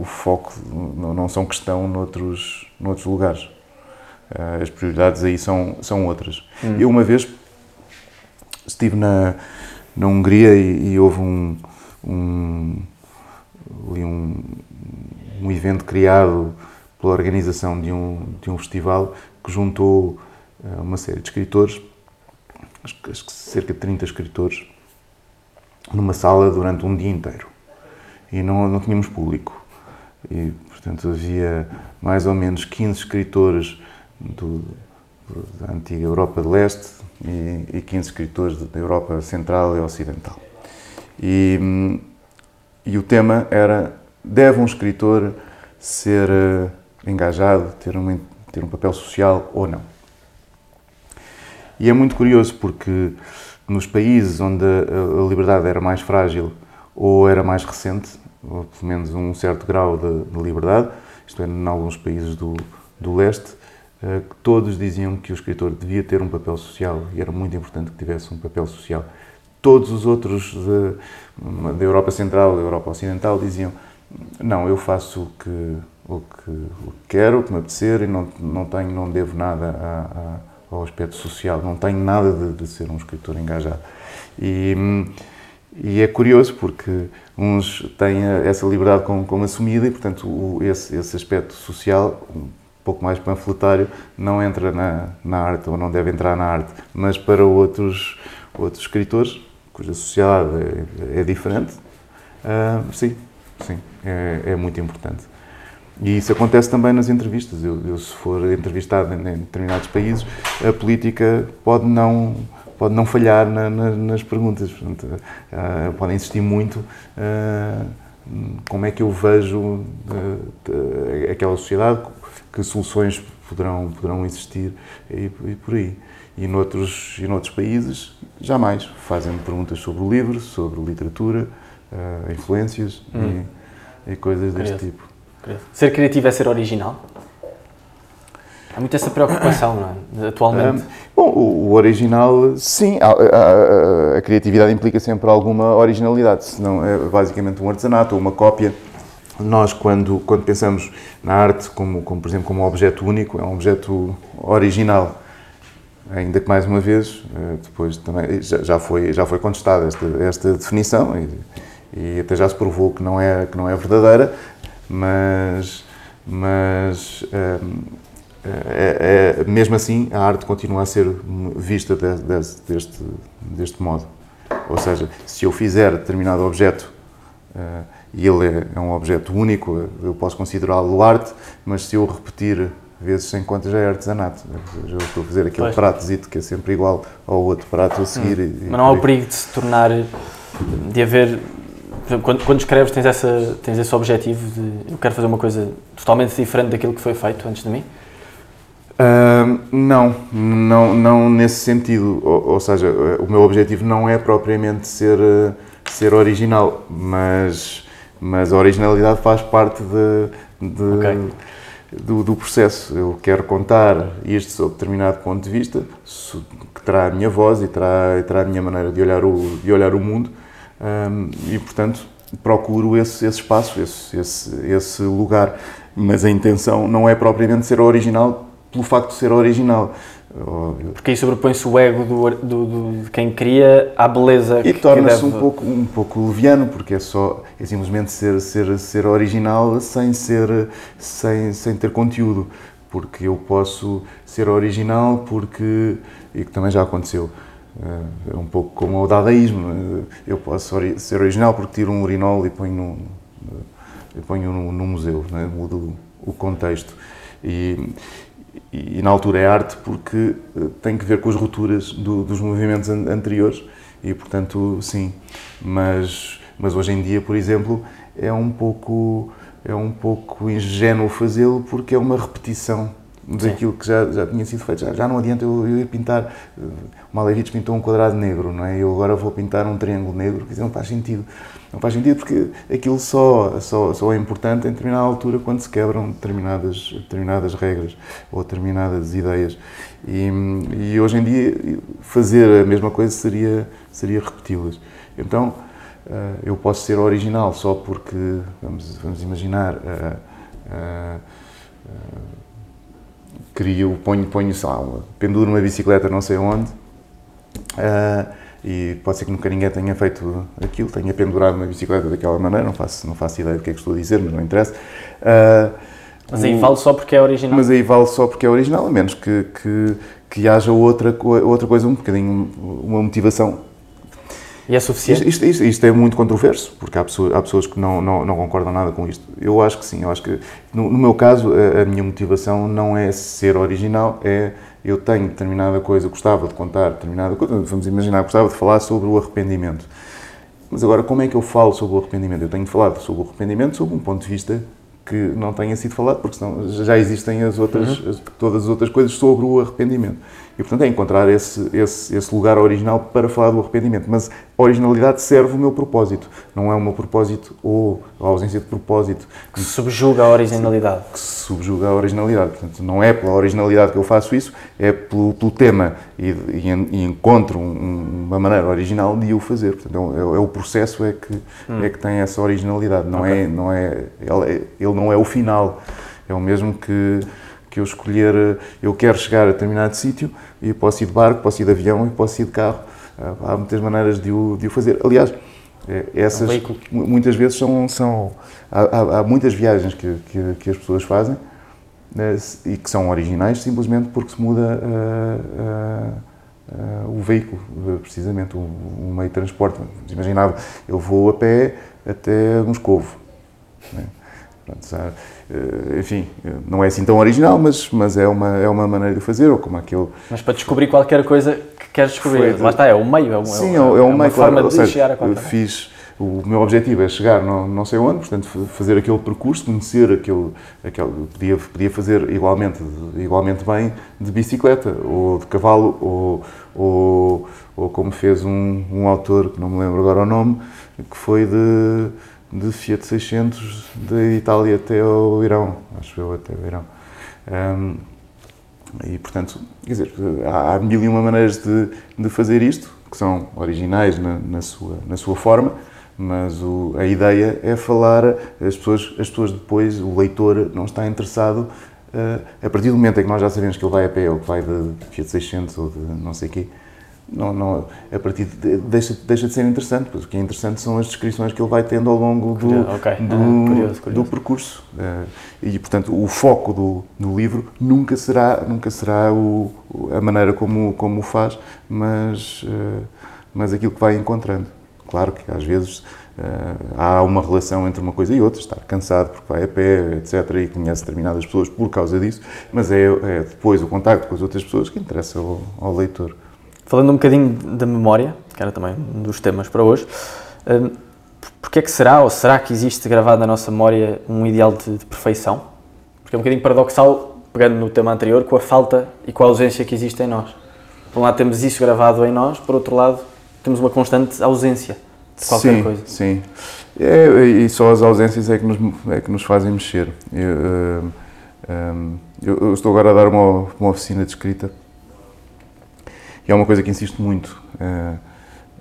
o foco, não, não são questão noutros, noutros lugares. Uh, as prioridades aí são, são outras. Hum. Eu uma vez estive na, na Hungria e, e houve um, um, um um evento criado pela organização de um, de um festival que juntou uh, uma série de escritores, acho, acho que cerca de 30 escritores, numa sala durante um dia inteiro. E não, não tínhamos público. E, portanto, havia mais ou menos 15 escritores do, da antiga Europa de Leste e, e 15 escritores da Europa Central e Ocidental. E, e o tema era Deve um escritor ser uh, engajado, ter um, ter um papel social ou não? E é muito curioso porque nos países onde a, a liberdade era mais frágil ou era mais recente, ou pelo menos um certo grau de, de liberdade, isto é, em alguns países do, do leste, uh, todos diziam que o escritor devia ter um papel social e era muito importante que tivesse um papel social. Todos os outros da Europa Central, da Europa Ocidental diziam não, eu faço o que, o que, o que quero, o que me apetecer e não, não, tenho, não devo nada a, a, ao aspecto social, não tenho nada de, de ser um escritor engajado. E, e, é curioso porque uns têm essa liberdade como, como assumida e, portanto, o, esse, esse aspecto social, pouco mais panfletário, não entra na, na arte ou não deve entrar na arte. Mas para outros, outros escritores, cuja sociedade é, é diferente, uh, sim, sim é, é muito importante. E isso acontece também nas entrevistas. Eu, eu, se for entrevistado em, determinados países, a política pode não pode não falhar na, na, nas perguntas. Portanto, uh, podem insistir muito uh, como é que eu vejo uh, aquela sociedade, que soluções poderão poderão existir e, e por aí. E noutros e noutros países jamais fazem perguntas sobre o livro, sobre literatura, influências. Hum. E, e coisas deste Curioso. tipo. Curioso. Ser criativo é ser original? Há muito essa preocupação, não é? Atualmente. Um, bom, o, o, original, sim. A, a, a, criatividade implica sempre alguma originalidade, senão é basicamente um artesanato ou uma cópia. Nós, quando, quando pensamos na arte como, como, por exemplo, como um objeto único, é um objeto original. Ainda que, mais uma vez, eh, depois também já, já foi, já foi contestada esta, esta definição e, e até já se provou que não é, que não é verdadeira, mas, mas hum, é, é, mesmo assim a arte continua a ser vista de, de, deste, deste modo. Ou seja, se eu fizer determinado objeto e ele é, é, um objeto único, eu posso considerá-lo arte, mas se eu repetir vezes sem conta já é artesanato. Eu estou a fazer aquele pois. pratozito que é sempre igual ao outro prato a seguir. Hum. E, mas não há o perigo de se tornar, de haver quando, quando escreves, tens, essa, tens esse objetivo de eu quero fazer uma coisa totalmente diferente daquilo que foi feito antes de mim? Uh, não, não, não nesse sentido. Ou, ou, seja, o meu objetivo não é propriamente ser, ser original, mas, mas a originalidade faz parte de, de okay. do, do, processo. Eu quero contar isto sob determinado ponto de vista, que terá a minha voz e terá, terá a minha maneira de olhar o, de olhar o mundo um, e, portanto, procuro esse, esse espaço, esse, esse, esse lugar. Mas a intenção não é propriamente ser original pelo facto de ser original. Porque aí sobrepõe-se o ego do, do, do, de quem cria à beleza e torna-se deve... um, pouco, um pouco leviano, porque é só é simplesmente ser, ser, ser original sem, ser, sem, sem ter conteúdo. Porque eu posso ser original porque, e que também já aconteceu, é um pouco como o dadaísmo. Eu posso ser original porque tiro um urinol e ponho no, ponho no, no museu, né? mudo o contexto. E, e, e, na altura é arte porque tem que ver com as rupturas do, dos movimentos an anteriores e, portanto, sim. Mas, mas hoje em dia, por exemplo, é um pouco, é um pouco ingênuo fazê-lo porque é uma repetição daquilo que já, já tinha sido feito. Já, já não adianta eu, eu ir pintar. O Malevich pintou um quadrado negro, não é? Eu agora vou pintar um triângulo negro, dizer, não faz sentido. Não faz sentido porque aquilo só, só, só é importante em determinada altura quando se quebram determinadas, determinadas regras ou determinadas ideias. E, e hoje em dia fazer a mesma coisa seria, seria repeti-las. Então eh, eu posso ser original só porque, vamos, vamos imaginar, uh, uh, crio, ponho, ponho sei penduro uma bicicleta não sei onde, uh, e pode ser que nunca ninguém tenha feito aquilo, tenha pendurado uma bicicleta daquela maneira, não faço, não faço ideia do que é que estou a dizer, mas não interessa. Uh, mas aí o, vale só porque é original? Mas aí vale só porque é original, a menos que, que, que haja outra, outra coisa, um bocadinho, uma motivação e é suficiente? Isto, isto, isto, é muito controverso, porque há pessoas, há pessoas que não, não, não, concordam nada com isto. Eu acho que sim, eu acho que, no, no meu caso, a, a, minha motivação não é ser original, é eu tenho determinada coisa, gostava de contar determinada coisa, vamos imaginar, gostava de falar sobre o arrependimento. Mas agora, como é que eu falo sobre o arrependimento? Eu tenho falar sobre o arrependimento sob um ponto de vista que não tenha sido falado, porque senão já existem as outras, uhum. as, todas as outras coisas sobre o arrependimento. E, portanto, é encontrar esse, esse, esse lugar original para falar do arrependimento. Mas a originalidade serve o meu propósito. Não é o meu propósito ou a ausência de propósito. Que subjuga a originalidade. Que subjuga a originalidade. Portanto, não é pela originalidade que eu faço isso, é pelo, pelo tema e, e, e encontro um, uma maneira original de o fazer. Portanto, é, é o processo é que, hum. é que tem essa originalidade. Não okay. é, não é, ele, ele não é o final. É o mesmo que que eu escolher, eh, eu quero chegar a determinado sítio e posso ir de barco, posso ir de avião e posso ir de carro. Ah, há muitas maneiras de o, de o fazer. Aliás, eh, essas é um muitas vezes são. são há, há, muitas viagens que, que, que, as pessoas fazem né, e que são originais simplesmente porque se muda uh, uh, uh, o veículo, precisamente, o, o, meio de transporte. Imaginava, eu vou a pé até Moscovo. Né? Eh, enfim, não é assim tão original, mas, mas é, uma, é uma maneira de fazer, ou como aquele... Mas para descobrir qualquer coisa que queres descobrir, de... lá está, é o meio, é, um, Sim, é, um, é, é uma meio, forma claro, de seja, chegar a qualquer fiz o meu objetivo é chegar não, não sei onde, portanto fazer aquele percurso, conhecer aquele, aquele podia, podia fazer igualmente, igualmente bem de bicicleta ou de cavalo ou, ou, ou como fez um, um autor, que não me lembro agora o nome, que foi de de Fiat 600 da Itália até ao Irão, acho eu, até o Irão. Um, e, portanto, quer dizer, há, há mil e uma maneiras de, de fazer isto, que são originais na, na sua, na sua forma, mas o, a ideia é falar, as pessoas, as pessoas depois, o leitor não está interessado, uh, a partir do momento em que nós já sabemos que ele vai a pé ou que vai de Fiat 600 ou de não sei o quê, não, não, a partir de, deixa, deixa de ser interessante, porque o que é interessante são as descrições que ele vai tendo ao longo do, okay. do, ah, curioso, curioso. do, percurso. Eh, e, portanto, o foco do, do livro nunca será, nunca será o, a maneira como, como o faz, mas, eh, mas aquilo que vai encontrando. Claro que às vezes eh, há uma relação entre uma coisa e outra, estar cansado porque vai a pé, etc., e conhece determinadas pessoas por causa disso, mas é, é depois o contacto com as outras pessoas que interessa ao, ao leitor. Falando um bocadinho da memória, que era também um dos temas para hoje, um, porque é que será, ou será que existe gravado na nossa memória um ideal de, de, perfeição? Porque é um bocadinho paradoxal, pegando no tema anterior, com a falta e com a ausência que existe em nós. Por um lado temos isso gravado em nós, por outro lado temos uma constante ausência de qualquer sim, coisa. Sim, é, e só as ausências é que nos, é que nos fazem mexer. Eu, um, hum, eu, eu estou agora a dar uma, uma oficina de escrita e é uma coisa que insisto muito. Uh,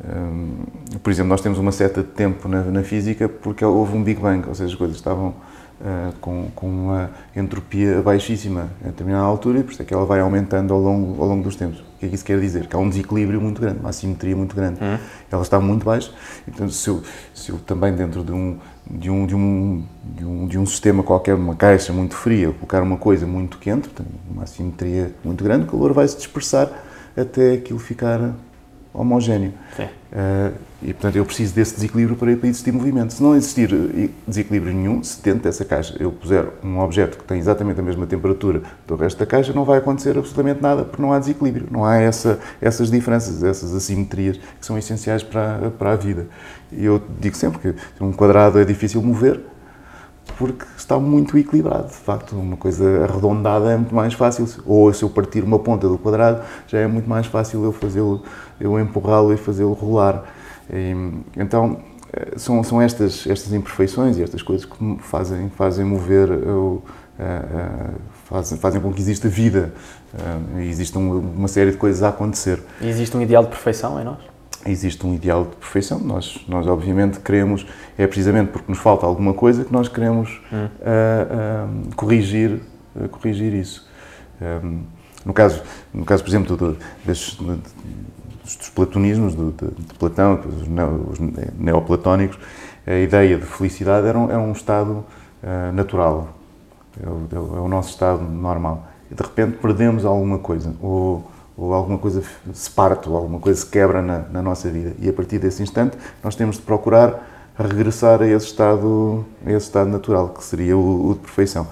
um, por exemplo, nós temos uma seta de tempo na, na, física porque houve um Big Bang, ou seja, as coisas estavam uh, com, com uma entropia baixíssima a determinada altura e por isso é que ela vai aumentando ao longo, ao longo dos tempos. O que é que isso quer dizer? Que há um desequilíbrio muito grande, uma assimetria muito grande. Uhum. Ela está muito baixa, então se eu, se eu também dentro de um, de um, de, um, de, um, de um sistema qualquer, uma caixa muito fria, colocar uma coisa muito quente, portanto, uma assimetria muito grande, o calor vai se dispersar até aquilo ficar homogéneo. Uh, E, portanto, eu preciso desse desequilíbrio para, para existir movimento. Se não existir eh, desequilíbrio nenhum, se dentro dessa caixa eu puser um objeto que tem exatamente a mesma temperatura do resto da caixa, não vai acontecer absolutamente nada, porque não há desequilíbrio. Não há essa, essas diferenças, essas assimetrias que são essenciais para, para a vida. E eu digo sempre que um quadrado é difícil mover, porque está muito equilibrado. De facto, uma coisa arredondada é muito mais fácil. Ou se eu partir uma ponta do quadrado, já é muito mais fácil eu fazê-lo, eu empurrá-lo e fazê-lo rolar. E, então, eh, são, são estas, estas imperfeições e estas coisas que fazem, fazem mover, eu, uh, uh, fazem, fazem com que exista vida uh, e exista uma série de coisas a acontecer. E existe um ideal de perfeição em nós? Existe um ideal de perfeição. Nós, nós obviamente, queremos, é precisamente porque nos falta alguma coisa que nós queremos hum. uh, uh, corrigir, uh, corrigir isso. Um, no, caso, no caso, por exemplo, do, dos, dos platonismos, do, de, de, Platão, os, neo, os, neoplatónicos, a ideia de felicidade era um, é um estado natural, é o, é o, nosso estado normal. E de repente perdemos alguma coisa. Ou, ou alguma coisa se parte, ou alguma coisa se quebra na, na, nossa vida. E a partir desse instante, nós temos de procurar regressar a esse estado, a esse estado natural, que seria o, o de perfeição.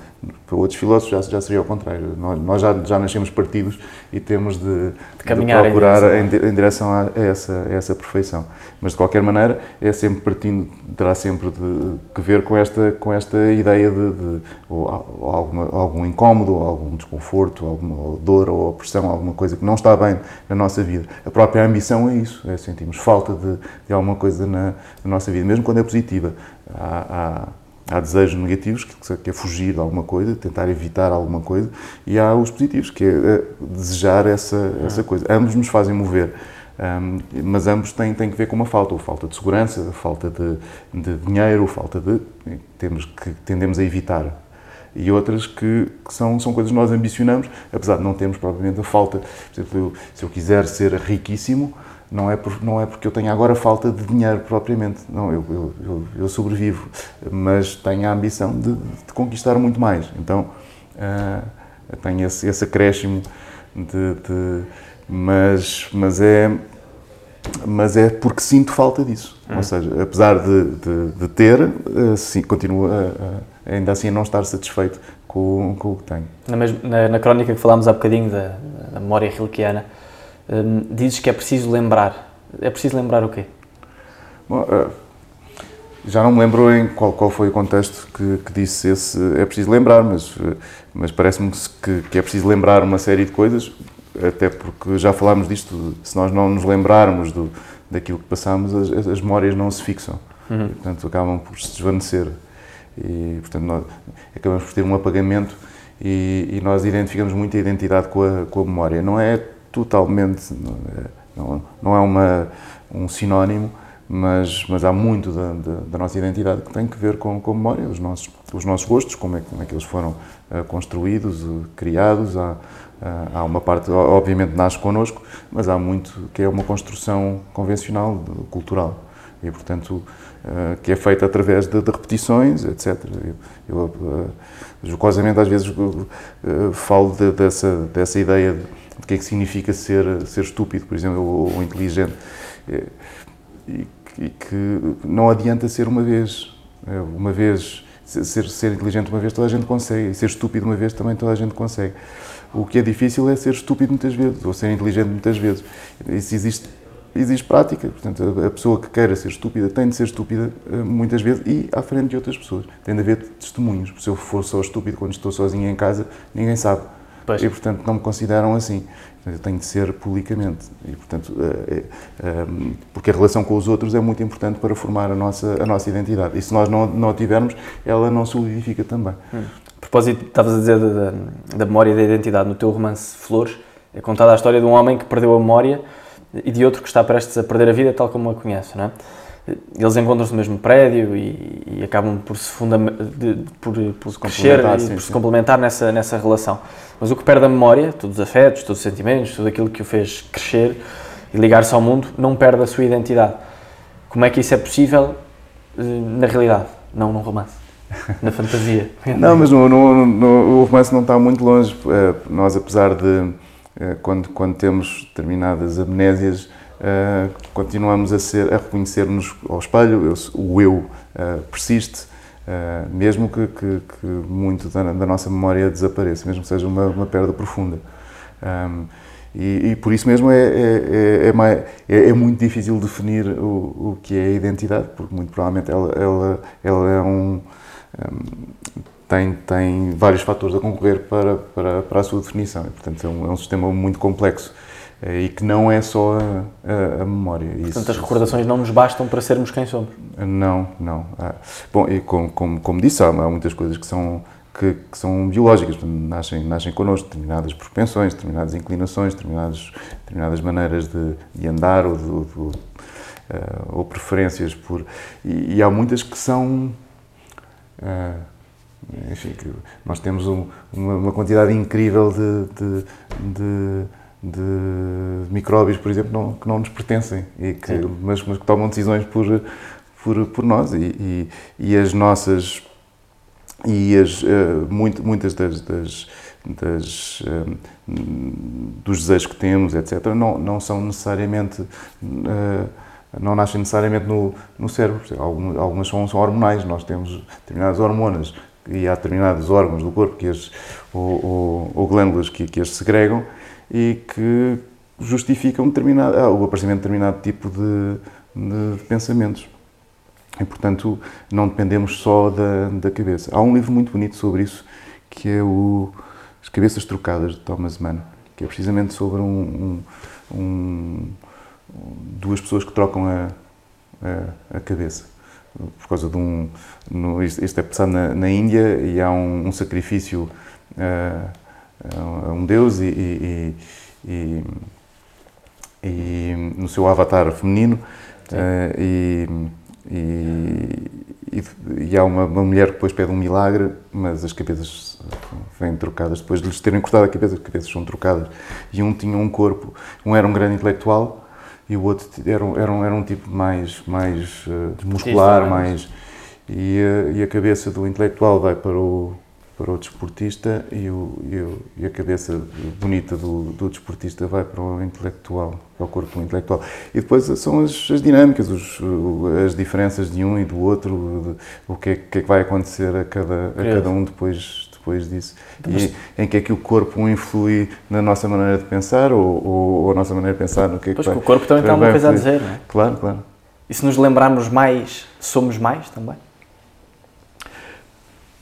Para outros filósofos já, já seria ao contrário. Nós, nós já, já nascemos partidos e temos de, de, caminhar de procurar em direção, em, direção a, essa, a essa perfeição. Mas de qualquer maneira, é sempre partindo, terá sempre de, que ver com esta, com esta ideia de, de ou, alguma, algum incómodo, ou algum desconforto, alguma ou dor ou opressão, alguma coisa que não está bem na nossa vida. A própria ambição é isso, é sentirmos falta de, de alguma coisa na, na nossa vida, mesmo quando é positiva. Há, há, Há desejos negativos, que é fugir de alguma coisa, tentar evitar alguma coisa, e há os positivos, que é eh, desejar essa, essa coisa. Ambos nos fazem mover, um, mas ambos têm, têm que ver com uma falta, ou falta de segurança, falta de, de dinheiro, falta de. temos que tendemos a evitar. E outras que, que, são, são coisas que nós ambicionamos, apesar de não termos propriamente a falta. Por exemplo, eu, se eu quiser ser riquíssimo, não é, por, não é porque eu tenho agora falta de dinheiro propriamente, não, eu, eu, eu, eu sobrevivo, mas tenho a ambição de, de conquistar muito mais. Então, uh, tenho esse, esse acréscimo de, de, mas, mas é mas é porque sinto falta disso. Hum. Ou seja, apesar de, de, de ter, uh, sim, continuo a, a, ainda assim a não estar satisfeito com, com o que tenho. Na, mesma, na, na crónica que falámos há bocadinho da, da memória rilkeana, Hum, dizes que é preciso lembrar. É preciso lembrar o quê? Bom, uh, já não me lembro em qual, qual foi o contexto que, que disse esse. É preciso lembrar, mas, uh, mas parece-me que, que, é preciso lembrar uma série de coisas, até porque já falámos disto. Se nós não nos lembrarmos do, daquilo que passamos, as, as memórias não se fixam. Uhum. Portanto, acabam por se desvanecer. E, portanto, nós acabamos por ter um apagamento e, e nós identificamos muito a identidade com a, com a memória. Não é totalmente, não, não é uma, um sinónimo, mas, mas há muito da, da, da, nossa identidade que tem que ver com, com a memória, os nossos, os nossos gostos, como é, como é que eles foram uh, construídos, uh, criados. Há, uh, há uma parte, obviamente, nasce connosco, mas há muito que é uma construção convencional, cultural. E, portanto, que é feita através de, de repetições, etc. Eu, eu jocosamente, às vezes, falo de, dessa, dessa ideia de o que é que significa ser, ser estúpido, por exemplo, ou, inteligente. É, e, e, que não adianta ser uma vez. É, uma vez, ser, ser inteligente uma vez toda a gente consegue, e ser estúpido uma vez também toda a gente consegue. O que é difícil é ser estúpido muitas vezes, ou ser inteligente muitas vezes. Isso existe existe prática. Portanto, a pessoa que queira ser estúpida tem de ser estúpida eh, muitas vezes e à frente de outras pessoas. Tem de haver testemunhos. Se eu for só estúpido quando estou sozinho em casa, ninguém sabe. Pois. E, portanto, não me consideram assim. Eu tenho de ser publicamente. E, portanto, é, é, porque a relação com os outros é muito importante para formar a nossa, a nossa identidade. E se nós não, não a tivermos, ela não solidifica também. Hum. A propósito, estavas a dizer da, da memória e da identidade. No teu romance Flores, é contada a história de um homem que perdeu a memória e de outro que está prestes a perder a vida tal como a conhece, não é? Eles encontram-se no mesmo prédio e, e acabam por se, de, por, por se crescer e sim, por sim. se complementar nessa, nessa relação. Mas o que perde a memória, todos os afetos, todos os sentimentos, tudo aquilo que o fez crescer e ligar-se ao mundo, não perde a sua identidade. Como é que isso é possível eh, na realidade, não num romance? Na fantasia. não, mas no, no, no, o romance não está muito longe. Eh, nós, apesar de, eh, quando, quando temos determinadas amnésias, uh, continuamos a, ser, a reconhecer-nos ao espelho, eu, o eu uh, persiste, uh, mesmo que, que, que muito da, da, nossa memória desapareça, mesmo que seja uma, uma perda profunda. Um, e, e, por isso mesmo é, é, é, é, muito difícil definir o, o que é a identidade, porque muito provavelmente ela, ela, ela é um, um tem, tem vários fatores a concorrer para, para, para a sua definição. E, portanto, é um, é um sistema muito complexo eh, e que não é só a, a, a memória. Portanto, Isso, as recordações não nos bastam para sermos quem somos? Não, não. Ah, bom, e como, como, como disse, há, há muitas coisas que são, que, que, são biológicas, nascem, nascem connosco, determinadas propensões, determinadas inclinações, determinadas, determinadas maneiras de, de andar ou, de, de, uh, ou preferências por... E, e, há muitas que são... Enfim, nós temos um, uma, uma, quantidade incrível de, de, micróbios, por exemplo, não, que não nos pertencem, e que, mas, mas, que tomam decisões por, por, por nós. E, e, e, as nossas. E as, uh, muito, muitas das, das, das uh, dos desejos que temos, etc., não, não são necessariamente. Uh, não nascem necessariamente no, no cérebro. Algumas são, são hormonais, nós temos determinadas hormonas e há determinados órgãos do corpo que as, ou, ou, ou glândulas que, que as segregam e que justificam determinado, ah, o aparecimento de determinado tipo de, de, pensamentos. E, portanto, não dependemos só da, da cabeça. Há um livro muito bonito sobre isso, que é o As Cabeças Trocadas, de Thomas Mann, que é precisamente sobre um, um, um duas pessoas que trocam a, a, a cabeça por causa de um. No, isto, é passado na, na, Índia e há um, um sacrifício uh, a um deus e, e, e, e, no seu avatar feminino uh, e, e, há uma, uma, mulher que depois pede um milagre, mas as cabeças vêm trocadas. Depois de lhes terem cortado a cabeça, as cabeças são trocadas. E um tinha um corpo, um era um grande intelectual e o outro era, era, um, era um tipo mais, mais uh, muscular, mais. E a, e a cabeça do intelectual vai para o, para o desportista e, o, e, o, e a cabeça bonita do, do, desportista vai para o intelectual, para o corpo intelectual. E depois são as, as dinâmicas, os, as diferenças de um e do outro, o que é, que, é que vai acontecer a cada, a cada um depois, depois disso. Então, e em que é que o corpo influi na nossa maneira de pensar ou, ou, ou a nossa maneira de pensar no que é que pois vai, o corpo também tem alguma coisa a dizer, não é? Claro, claro. E se nos lembrarmos mais, somos mais também?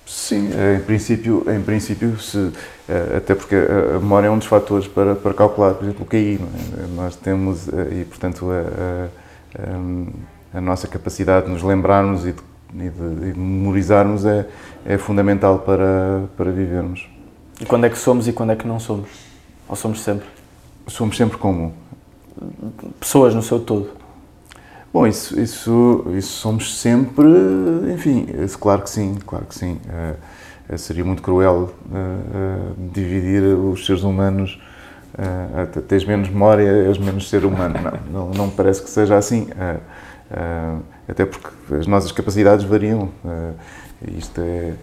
Sim, em princípio, em princípio se, eh, até porque a memória é um dos fatores para, para calcular, por exemplo, o QI. É? Nós temos, eh, e portanto, a, a, a, nossa capacidade de nos lembrarmos e de, e de, de memorizarmos é, é fundamental para, para vivermos. E quando é que somos e quando é que não somos? Ou somos sempre? Somos sempre como? Pessoas no seu todo. Bom, isso, isso, isso somos sempre, enfim, claro que sim, claro que sim. Uh, seria muito cruel uh, uh, dividir os seres humanos, tens menos memória, és menos ser humano. Não, não, não parece que seja assim. até porque as nossas capacidades variam. isto é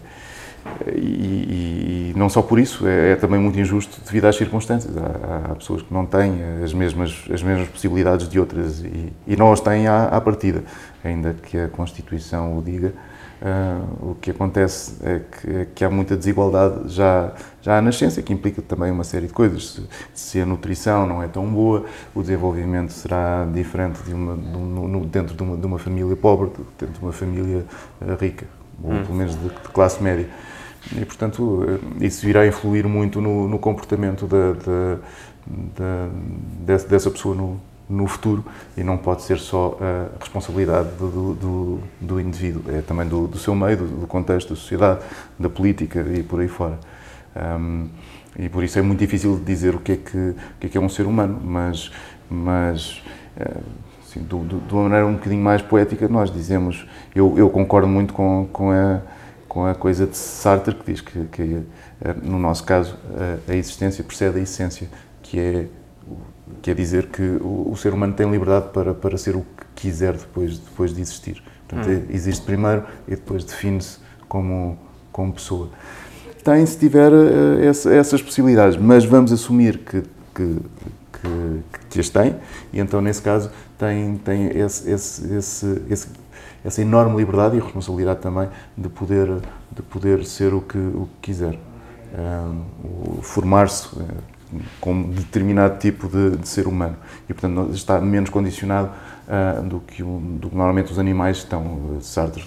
e, e, não só por isso, é, é, também muito injusto devido às circunstâncias. Há, há, pessoas que não têm as mesmas, as mesmas possibilidades de outras e, e não as têm à, à, partida, ainda que a Constituição o diga. Uh, o que acontece é que, é que, há muita desigualdade já, já à nascença, que implica também uma série de coisas. Se, se a nutrição não é tão boa, o desenvolvimento será diferente de uma, de um, dentro de uma, de uma, família pobre, dentro de uma família uh, rica, ou hum. pelo menos de, de classe média. E, portanto, eh, isso irá influir muito no, no comportamento da, dessa pessoa no, no futuro e não pode ser só a responsabilidade do, do, do indivíduo, é também do, do seu meio, do, do, contexto da sociedade, da política e por aí fora. Um, e por isso é muito difícil dizer o que é que, o que, é, que é um ser humano, mas, mas assim, de uma maneira um bocadinho mais poética, nós dizemos, eu, eu concordo muito com, com a com a coisa de Sartre que diz que, que eh, no nosso caso, a, existência precede a essência, que é, que é dizer que o, o, ser humano tem liberdade para, para ser o que quiser depois, depois de existir. Portanto, hum. existe primeiro e depois define-se como, como pessoa. Tem, se tiver, uh, essa, essas possibilidades, mas vamos assumir que, que, que, que as tem, e então, nesse caso, tem, tem esse, esse, esse, esse essa enorme liberdade e responsabilidade também de poder, de poder ser o que, o que quiser. Um, Formar-se uh, como determinado tipo de, de, ser humano e, portanto, está menos condicionado uh, do, que do que normalmente os animais estão. Sartre,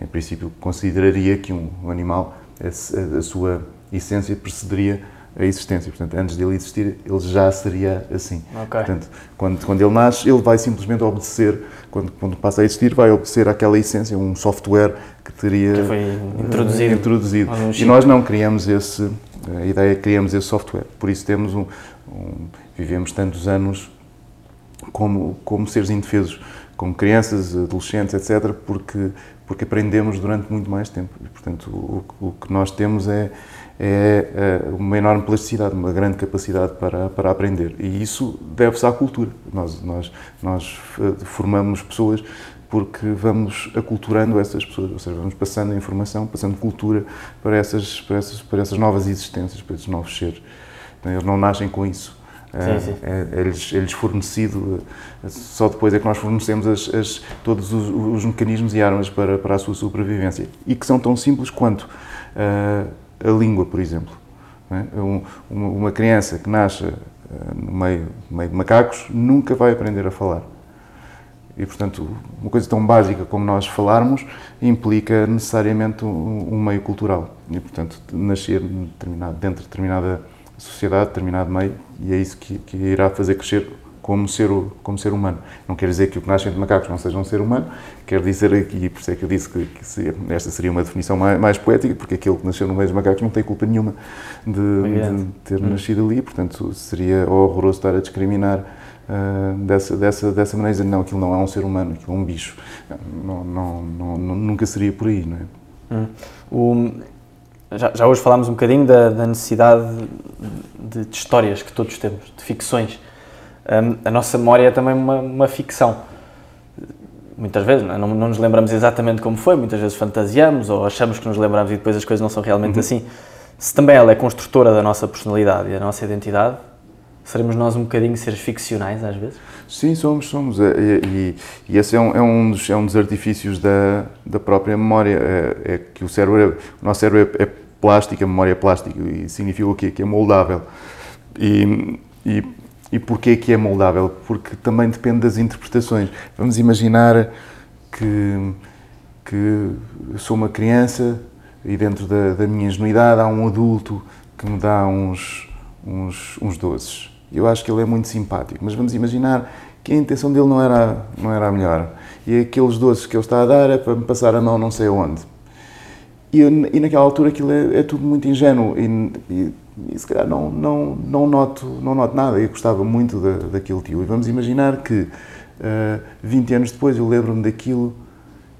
em princípio, consideraria que um, um animal, a, a sua essência precederia a existência. Portanto, antes dele existir, ele já seria assim. Okay. Portanto, quando, quando ele nasce, ele vai simplesmente obedecer, quando, quando passa a existir, vai obedecer àquela essência, um software que teria que foi introduzido. introduzido. E nós não criamos esse, a ideia é que criamos esse software. Por isso temos um, um vivemos tantos anos como, como seres indefesos, como crianças, adolescentes, etc., porque, porque aprendemos durante muito mais tempo. E, portanto, o, o que nós temos é é, é uma enorme plasticidade, uma grande capacidade para, para aprender. E isso deve-se à cultura. Nós, nós, nós eh, formamos pessoas porque vamos aculturando essas pessoas, ou seja, vamos passando a informação, passando cultura para essas, para essas, para essas novas existências, para esses novos seres. Então, eles não nascem com isso. Sim, sim. É, é, é, lhes fornecido, só depois é que nós fornecemos as, as, todos os, os, mecanismos e armas para, para a sua sobrevivência. E que são tão simples quanto uh, a língua, por exemplo. É? uma criança que nasce eh, no meio, meio de macacos nunca vai aprender a falar. E, portanto, uma coisa tão básica como nós falarmos implica necessariamente um, um meio cultural. E, portanto, nascer dentro de determinada sociedade, determinado meio, e é isso que, que irá fazer crescer como ser, como ser humano. Não quer dizer que o que nasce de macacos não seja um ser humano, quer dizer, e por isso é que eu disse que, que esta seria uma definição mais, mais, poética, porque aquele que nasceu no meio dos macacos não tem culpa nenhuma de, de ter hum. nascido ali, portanto seria horroroso estar a discriminar uh, dessa, dessa, dessa maneira, dizer, não, aquilo não é um ser humano, aquilo é um bicho. Não, não, não, nunca seria por aí, não é? Hum. O, já, já, hoje falámos um bocadinho da, da necessidade de, de histórias que todos temos, de ficções a nossa memória é também uma, uma ficção. Muitas vezes não, não, nos lembramos exatamente como foi, muitas vezes fantasiamos ou achamos que nos lembramos e depois as coisas não são realmente uhum. assim. Se também ela é construtora da nossa personalidade e da nossa identidade, seremos nós um bocadinho seres ficcionais às vezes? Sim, somos, somos. E, e, e esse é um, é, um dos, é um dos artifícios da, da própria memória. É, é que o cérebro, é, o nosso cérebro é, é, plástico, a memória é plástica, e significa o quê? Que é moldável. E, e e porquê que é moldável? Porque também depende das interpretações. Vamos imaginar que, que sou uma criança e dentro da, da, minha ingenuidade há um adulto que me dá uns, uns, uns doces. Eu acho que ele é muito simpático, mas vamos imaginar que a intenção dele não era, não era a melhor. E aqueles doces que ele está a dar é para me passar a mão não sei onde. E, e naquela altura aquilo é, é tudo muito ingênuo e, e e se calhar não, não, não, noto, não noto nada. Eu gostava muito da, daquele tio. E vamos imaginar que uh, eh, 20 anos depois eu lembro-me daquilo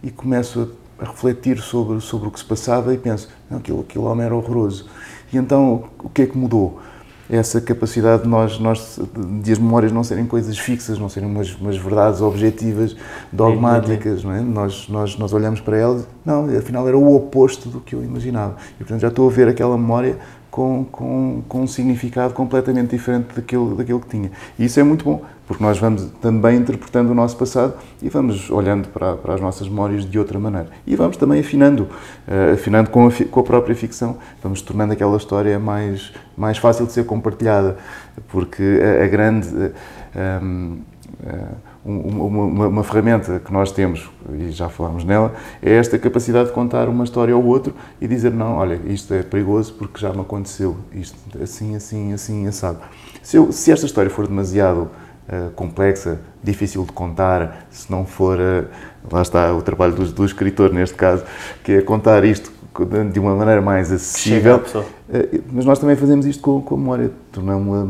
e começo a, a, refletir sobre, sobre o que se passava e penso, não, aquilo, aquilo homem era horroroso. E então o que é que mudou? Essa capacidade de nós, nós de as memórias não serem coisas fixas, não serem umas, umas verdades objetivas, dogmáticas, não é? Nós, nós, nós olhamos para elas, não, afinal era o oposto do que eu imaginava. E portanto já estou a ver aquela memória com, com, com um significado completamente diferente daquilo, daquilo que tinha. E isso é muito bom, porque nós vamos também interpretando o nosso passado e vamos olhando para, para as nossas memórias de outra maneira. E vamos também afinando, uh, afinando com a, com a própria ficção, vamos tornando aquela história mais, mais fácil de ser compartilhada, porque a, a grande. Uh, um, uh, uma, uma, uma, ferramenta que nós temos, e já falámos nela, é esta capacidade de contar uma história ao outro e dizer, não, olha, isto é perigoso porque já me aconteceu, isto assim, assim, assim, assado. Se, eu, se esta história for demasiado uh, complexa, difícil de contar, se não for, uh, lá está o trabalho do, do escritor neste caso, que é contar isto de uma maneira mais acessível, uh, mas nós também fazemos isto com, com a memória, tornamos-la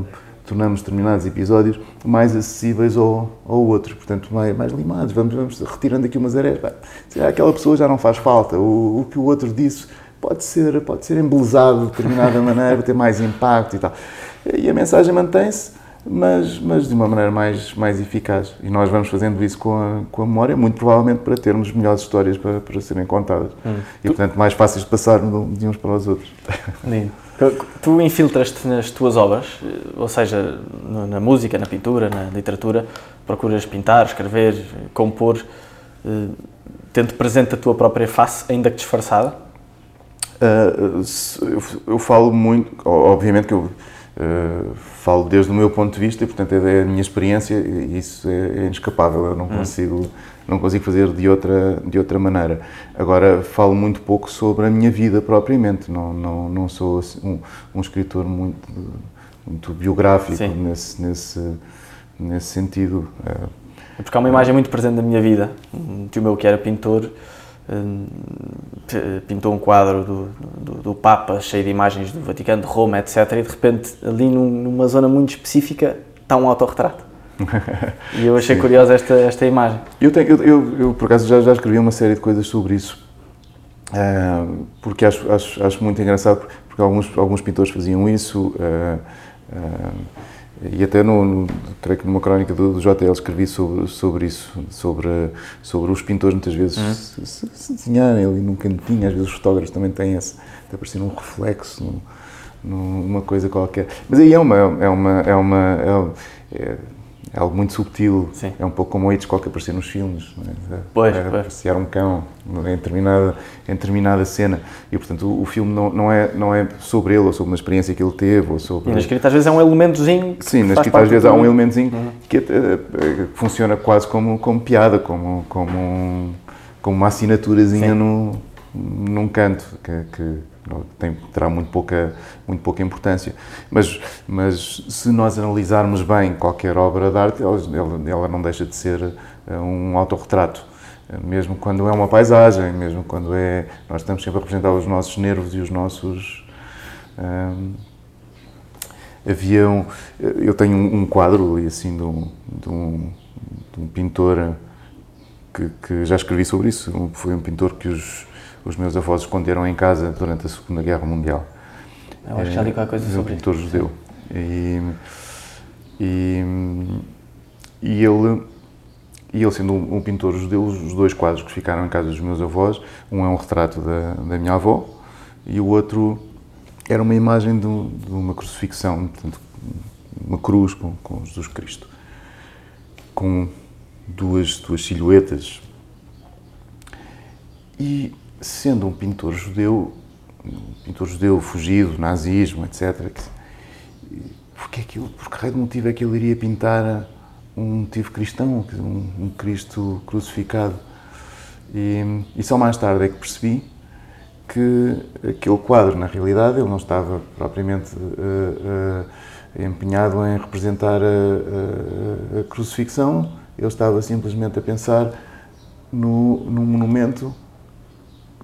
tornamos determinados episódios mais acessíveis ao, ao outro, portanto, mais, mais limados. Vamos, vamos retirando aqui umas areias. Se aquela pessoa já não faz falta, o, o que o outro disse pode ser, pode ser embelezado de determinada maneira, ter mais impacto e tal. E a mensagem mantém-se, mas, mas de uma maneira mais, mais eficaz. E nós vamos fazendo isso com a, com a memória, muito provavelmente para termos melhores histórias para, para serem contadas. Hum. E, portanto, mais fáceis de passar de uns para os outros. Lindo. Tu infiltras-te nas tuas obras, ou seja, na música, na pintura, na literatura, procuras pintar, escrever, compor, eh, tendo presente a tua própria face, ainda que disfarçada? Uh, eu, falo muito, obviamente que eu falo desde o meu ponto de vista e, portanto, é a minha experiência e isso é, é inescapável, eu não hum. Não consigo fazer de outra, de outra maneira. Agora, falo muito pouco sobre a minha vida propriamente, não, não, não sou assim, um, um escritor muito, muito biográfico nesse, nesse, nesse sentido. É porque há uma imagem muito presente da minha vida. Um tio meu que era pintor hum, pintou um quadro do, do, do, Papa cheio de imagens do Vaticano, de Roma, etc. E de repente, ali numa zona muito específica, está um autorretrato. e eu achei curiosa esta, esta imagem. Eu, tenho, eu, eu, eu, por acaso, já, já escrevi uma série de coisas sobre isso, uh, porque acho, acho, acho muito engraçado, porque alguns, alguns pintores faziam isso, uh, uh, e até no, no, creio que numa crónica do, do JL escrevi sobre, sobre isso, sobre, sobre os pintores muitas vezes uhum. se, se, se, desenharem ali num cantinho, às vezes os fotógrafos também têm esse, até parecer um reflexo, numa coisa qualquer. Mas aí é uma, é uma, é uma, é, é, algo muito subtil. Sim. É um pouco como o Hitchcock aparecer nos filmes. É? Pois, é, pois. Apreciar um cão em determinada, em determinada cena. E, portanto, o, o, filme não, não, é, não é sobre ele, ou sobre uma experiência que ele teve, ou sobre... E na escrita às vezes é um elementozinho Sim, na escrita às vezes há um elementozinho uhum. que, uh, funciona quase como, como piada, como, como, como uma assinaturazinha no, num canto, que, que tem, terá muito pouca, muito pouca importância. Mas, mas se nós analisarmos bem qualquer obra de arte, ela, ela não deixa de ser eh, um autorretrato. Mesmo quando é uma paisagem, mesmo quando é. Nós estamos sempre a representar os nossos nervos e os nossos. Hum, havia um, eu tenho um quadro assim de um, de um, de um pintor que, que, já escrevi sobre isso. Foi um pintor que os os meus avós esconderam em casa durante a Segunda Guerra Mundial. Eu acho que já li qualquer coisa sobre um pintor judeu. E, e, e, ele, e ele, sendo um, um, pintor judeu, os dois quadros que ficaram em casa dos meus avós, um é um retrato da, da minha avó e o outro era uma imagem de, de uma crucifixão, portanto, uma cruz com, com Jesus Cristo, com duas, duas silhuetas. E sendo um pintor judeu, um pintor judeu fugido, nazismo, etc., porque aquilo, por que raio de motivo é que ele iria pintar um motivo cristão, um, um Cristo crucificado? E, e, só mais tarde é que percebi que aquele quadro, na realidade, ele não estava propriamente uh, uh, empenhado em representar a, a, a, crucifixão, ele estava simplesmente a pensar no, num monumento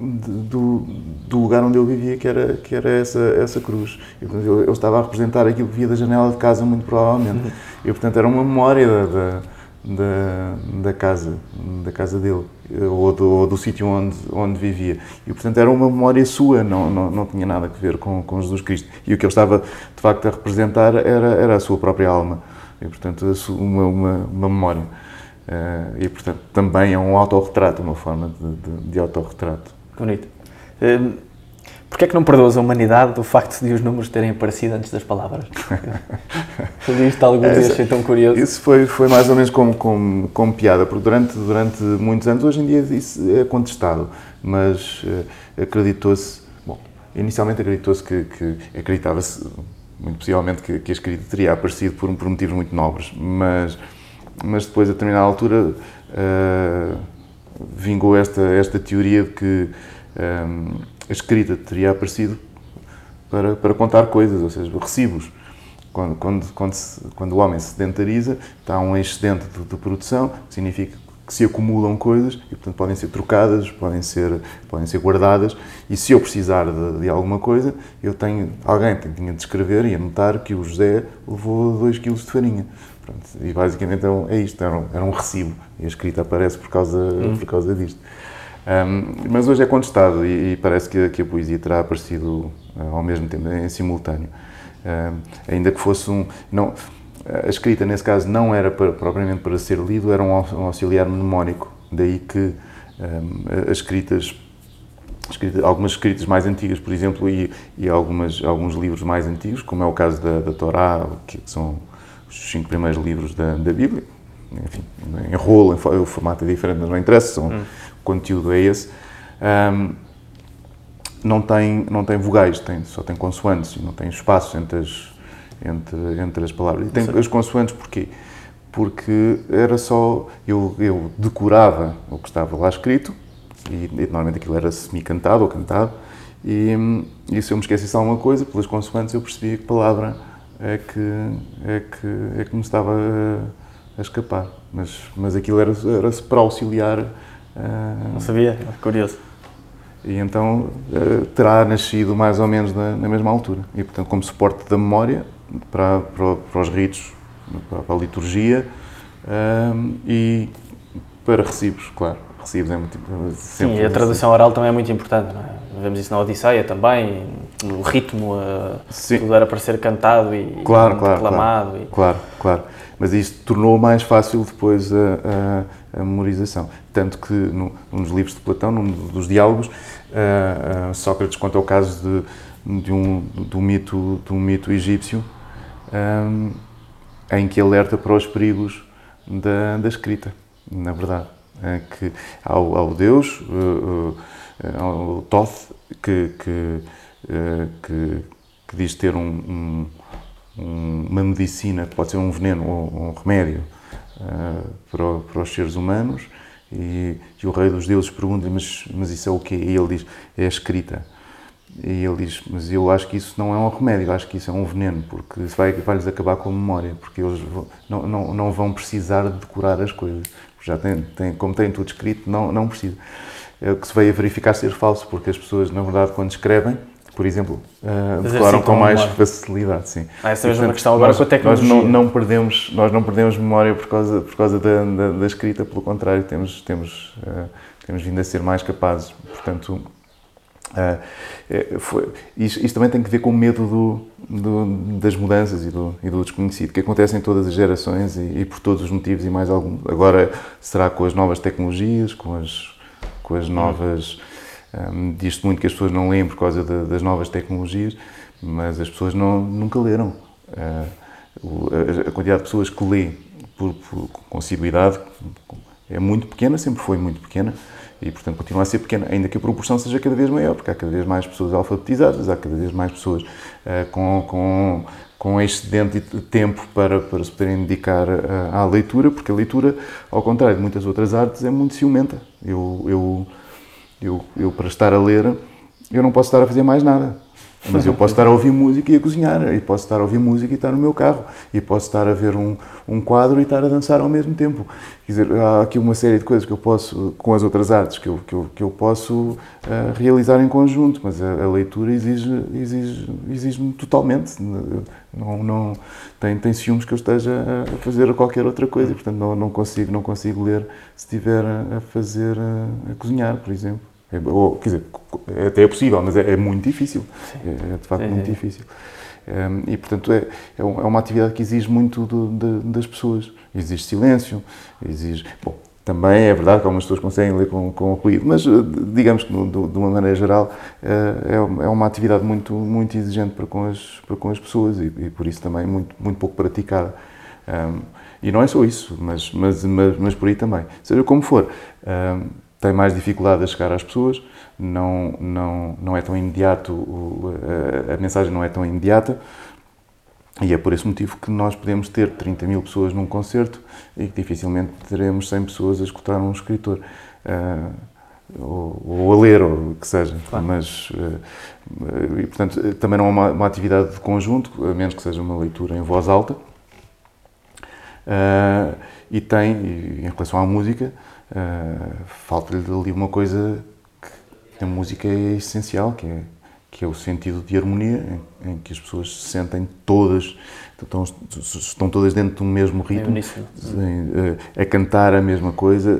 do, do, lugar onde eu vivia, que era, que era essa, essa cruz. Eu, eu, estava a representar aquilo que via da janela de casa, muito provavelmente. Uhum. E, portanto, era uma memória da, da, da casa, da casa dele, ou do, ou do sítio onde, onde vivia. E, portanto, era uma memória sua, não, não, não tinha nada a ver com, com Jesus Cristo. E o que ele estava, de facto, a representar era, era a sua própria alma. E, portanto, uma, uma, uma memória. Uh, e, portanto, também é um autorretrato, uma forma de, de, de autorretrato. Bonito. Um, Porquê é que não perdoas a humanidade do facto de os números terem aparecido antes das palavras? Fazia isto alguns dias, achei tão curioso. Isso foi, foi mais ou menos como, como, como piada, porque durante, durante muitos anos, hoje em dia isso é contestado, mas uh, acreditou-se, bom, inicialmente acreditou-se que, que acreditava-se, muito possivelmente, que, que a escrita teria aparecido por, por motivos muito nobres, mas, mas depois, a determinada altura, uh, vingou esta, esta teoria de que um, a escrita teria aparecido para, para contar coisas, ou seja, recibos. Quando, quando, quando, se, quando o homem se sedentariza, está um excedente de, de, produção, significa que se acumulam coisas e, portanto, podem ser trocadas, podem ser, podem ser guardadas. E se eu precisar de, de alguma coisa, eu tenho, alguém tinha de escrever e anotar que o José levou 2 kg de farinha. Pronto, e basicamente é, é isto, era um, era um recibo. E a escrita aparece por causa, hum. por causa disto. Um, mas hoje é contestado e, e parece que, que, a poesia terá aparecido uh, ao mesmo tempo, em simultâneo. Um, ainda que fosse um. Não, a escrita, nesse caso, não era para, propriamente para ser lido, era um auxiliar mnemónico. Daí que um, as escritas, escritas, algumas escritas mais antigas, por exemplo, e, e algumas, alguns livros mais antigos, como é o caso da, da Torá, que são os cinco primeiros livros da, da Bíblia, enfim, em rolo, o formato é diferente, mas não interessa, são, hum. o conteúdo é esse. Um, não tem, não tem vogais, tem, só tem consoantes e não tem espaço entre as, entre, entre as palavras. E tem Sim. as consoantes porquê? Porque era só. Eu, eu decorava o que estava lá escrito, e, e normalmente aquilo era semi-cantado ou cantado, e, e se eu me esquecesse alguma coisa, pelas consoantes eu percebia que palavra é que, é que, é que me estava a, a escapar. Mas, mas aquilo era, era para auxiliar. Uh, não sabia, curioso. E então uh, terá nascido mais ou menos na, na, mesma altura. E, portanto, como suporte da memória para, para, para os ritos, para, para a liturgia uh, e para recibos, claro. Recibos é muito Sim, e a tradução oral também é muito importante, não é? Vemos isso na Odisseia também, o ritmo, uh, tudo era para ser cantado e, claro, e claro, declamado. Claro, e... claro, claro. Mas isto tornou mais fácil depois a, a, a memorização. Tanto que no, nos livros de Platão, num dos diálogos, uh, uh, Sócrates conta o caso de, de, um, de, um, mito, de um mito egípcio um, em que alerta para os perigos da, da escrita, na verdade. É que ao, ao Deus, uh, ao Thoth, que, que, que, que, diz ter um, um uma medicina, que pode ser um veneno ou um remédio uh, para, para, os seres humanos, e, e o rei dos deuses pergunta mas, mas isso é o quê? E ele diz, é a escrita. E ele diz, mas eu acho que isso não é um remédio, acho que isso é um veneno, porque vai, vai-lhes acabar com a memória, porque eles não, não, não vão precisar de decorar as coisas. Já tem, como tem tudo escrito, não, não precisa. É que se veio a verificar ser falso, porque as pessoas, na verdade, quando escrevem, por exemplo, uh, decoram assim, com mais memória. facilidade, sim. Ah, essa é a mesma questão agora nós, com a tecnologia. Nós não, não, perdemos, nós não perdemos memória por causa, por causa da, da, da escrita, pelo contrário, temos, temos, uh, temos vindo a ser mais capazes. Portanto, uh, foi, isto, isto, também tem que ver com o medo do, do, das mudanças e do, e do, desconhecido, que acontece em todas as gerações e, e, por todos os motivos e mais algum. Agora será com as novas tecnologias, com as, com as novas... Um, Diz-se muito que as pessoas não leem por causa de, das novas tecnologias, mas as pessoas não, nunca leram. Uh, a, a, quantidade de pessoas que lê por, por, com assiduidade é muito pequena, sempre foi muito pequena, e portanto continua a ser pequena, ainda que a proporção seja cada vez maior, porque há cada vez mais pessoas alfabetizadas, há cada vez mais pessoas uh, com, com, com excedente de tempo para, para se poderem dedicar uh, à leitura, porque a leitura, ao contrário de muitas outras artes, é muito ciumenta. Eu, eu eu, eu, para estar a ler, eu não posso estar a fazer mais nada. Mas eu posso estar a ouvir música e a cozinhar, e posso estar a ouvir música e estar no meu carro, e posso estar a ver um, um quadro e estar a dançar ao mesmo tempo. Quer dizer, há aqui uma série de coisas que eu posso, com as outras artes, que eu, que eu, que eu posso uh, realizar em conjunto, mas a, a leitura exige, exige, exige-me totalmente. Não, não, tem, tem ciúmes que eu esteja a fazer qualquer outra coisa, portanto não, não, consigo, não consigo ler se estiver a fazer, a, a cozinhar, por exemplo. É, ou, quer dizer, até é possível, mas é, é muito difícil. É, é, de facto muito difícil. Um, e, portanto, é, é, é uma atividade que exige muito do, de, das pessoas. Exige silêncio, exige. Bom, também é verdade que algumas pessoas conseguem ler com, com o ruído, mas eh, digamos que, de uma maneira geral, eh, é, é uma atividade muito, muito exigente para com as, para com as pessoas e, e por isso também muito, muito pouco praticada. Um, e não é só isso, mas, mas, mas, mas por aí também. Seja como for. Tem mais dificuldade a chegar às pessoas, não, não, não é tão imediato, a, a, mensagem não é tão imediata, e é por esse motivo que nós podemos ter 30 mil pessoas num concerto e que dificilmente teremos 100 pessoas a escutar um escritor. Uh, ou, ou, a ler, ou o que seja. Claro. Mas, uh, e, portanto, também não é uma, uma, atividade de conjunto, a menos que seja uma leitura em voz alta. Uh, e tem, em relação à música, Uh, Falta-lhe ali uma coisa que a música é essencial, que é, que é o sentido de harmonia, em, em que as pessoas se sentem todas, estão, estão todas dentro de um mesmo ritmo, é a, a cantar a mesa coisa,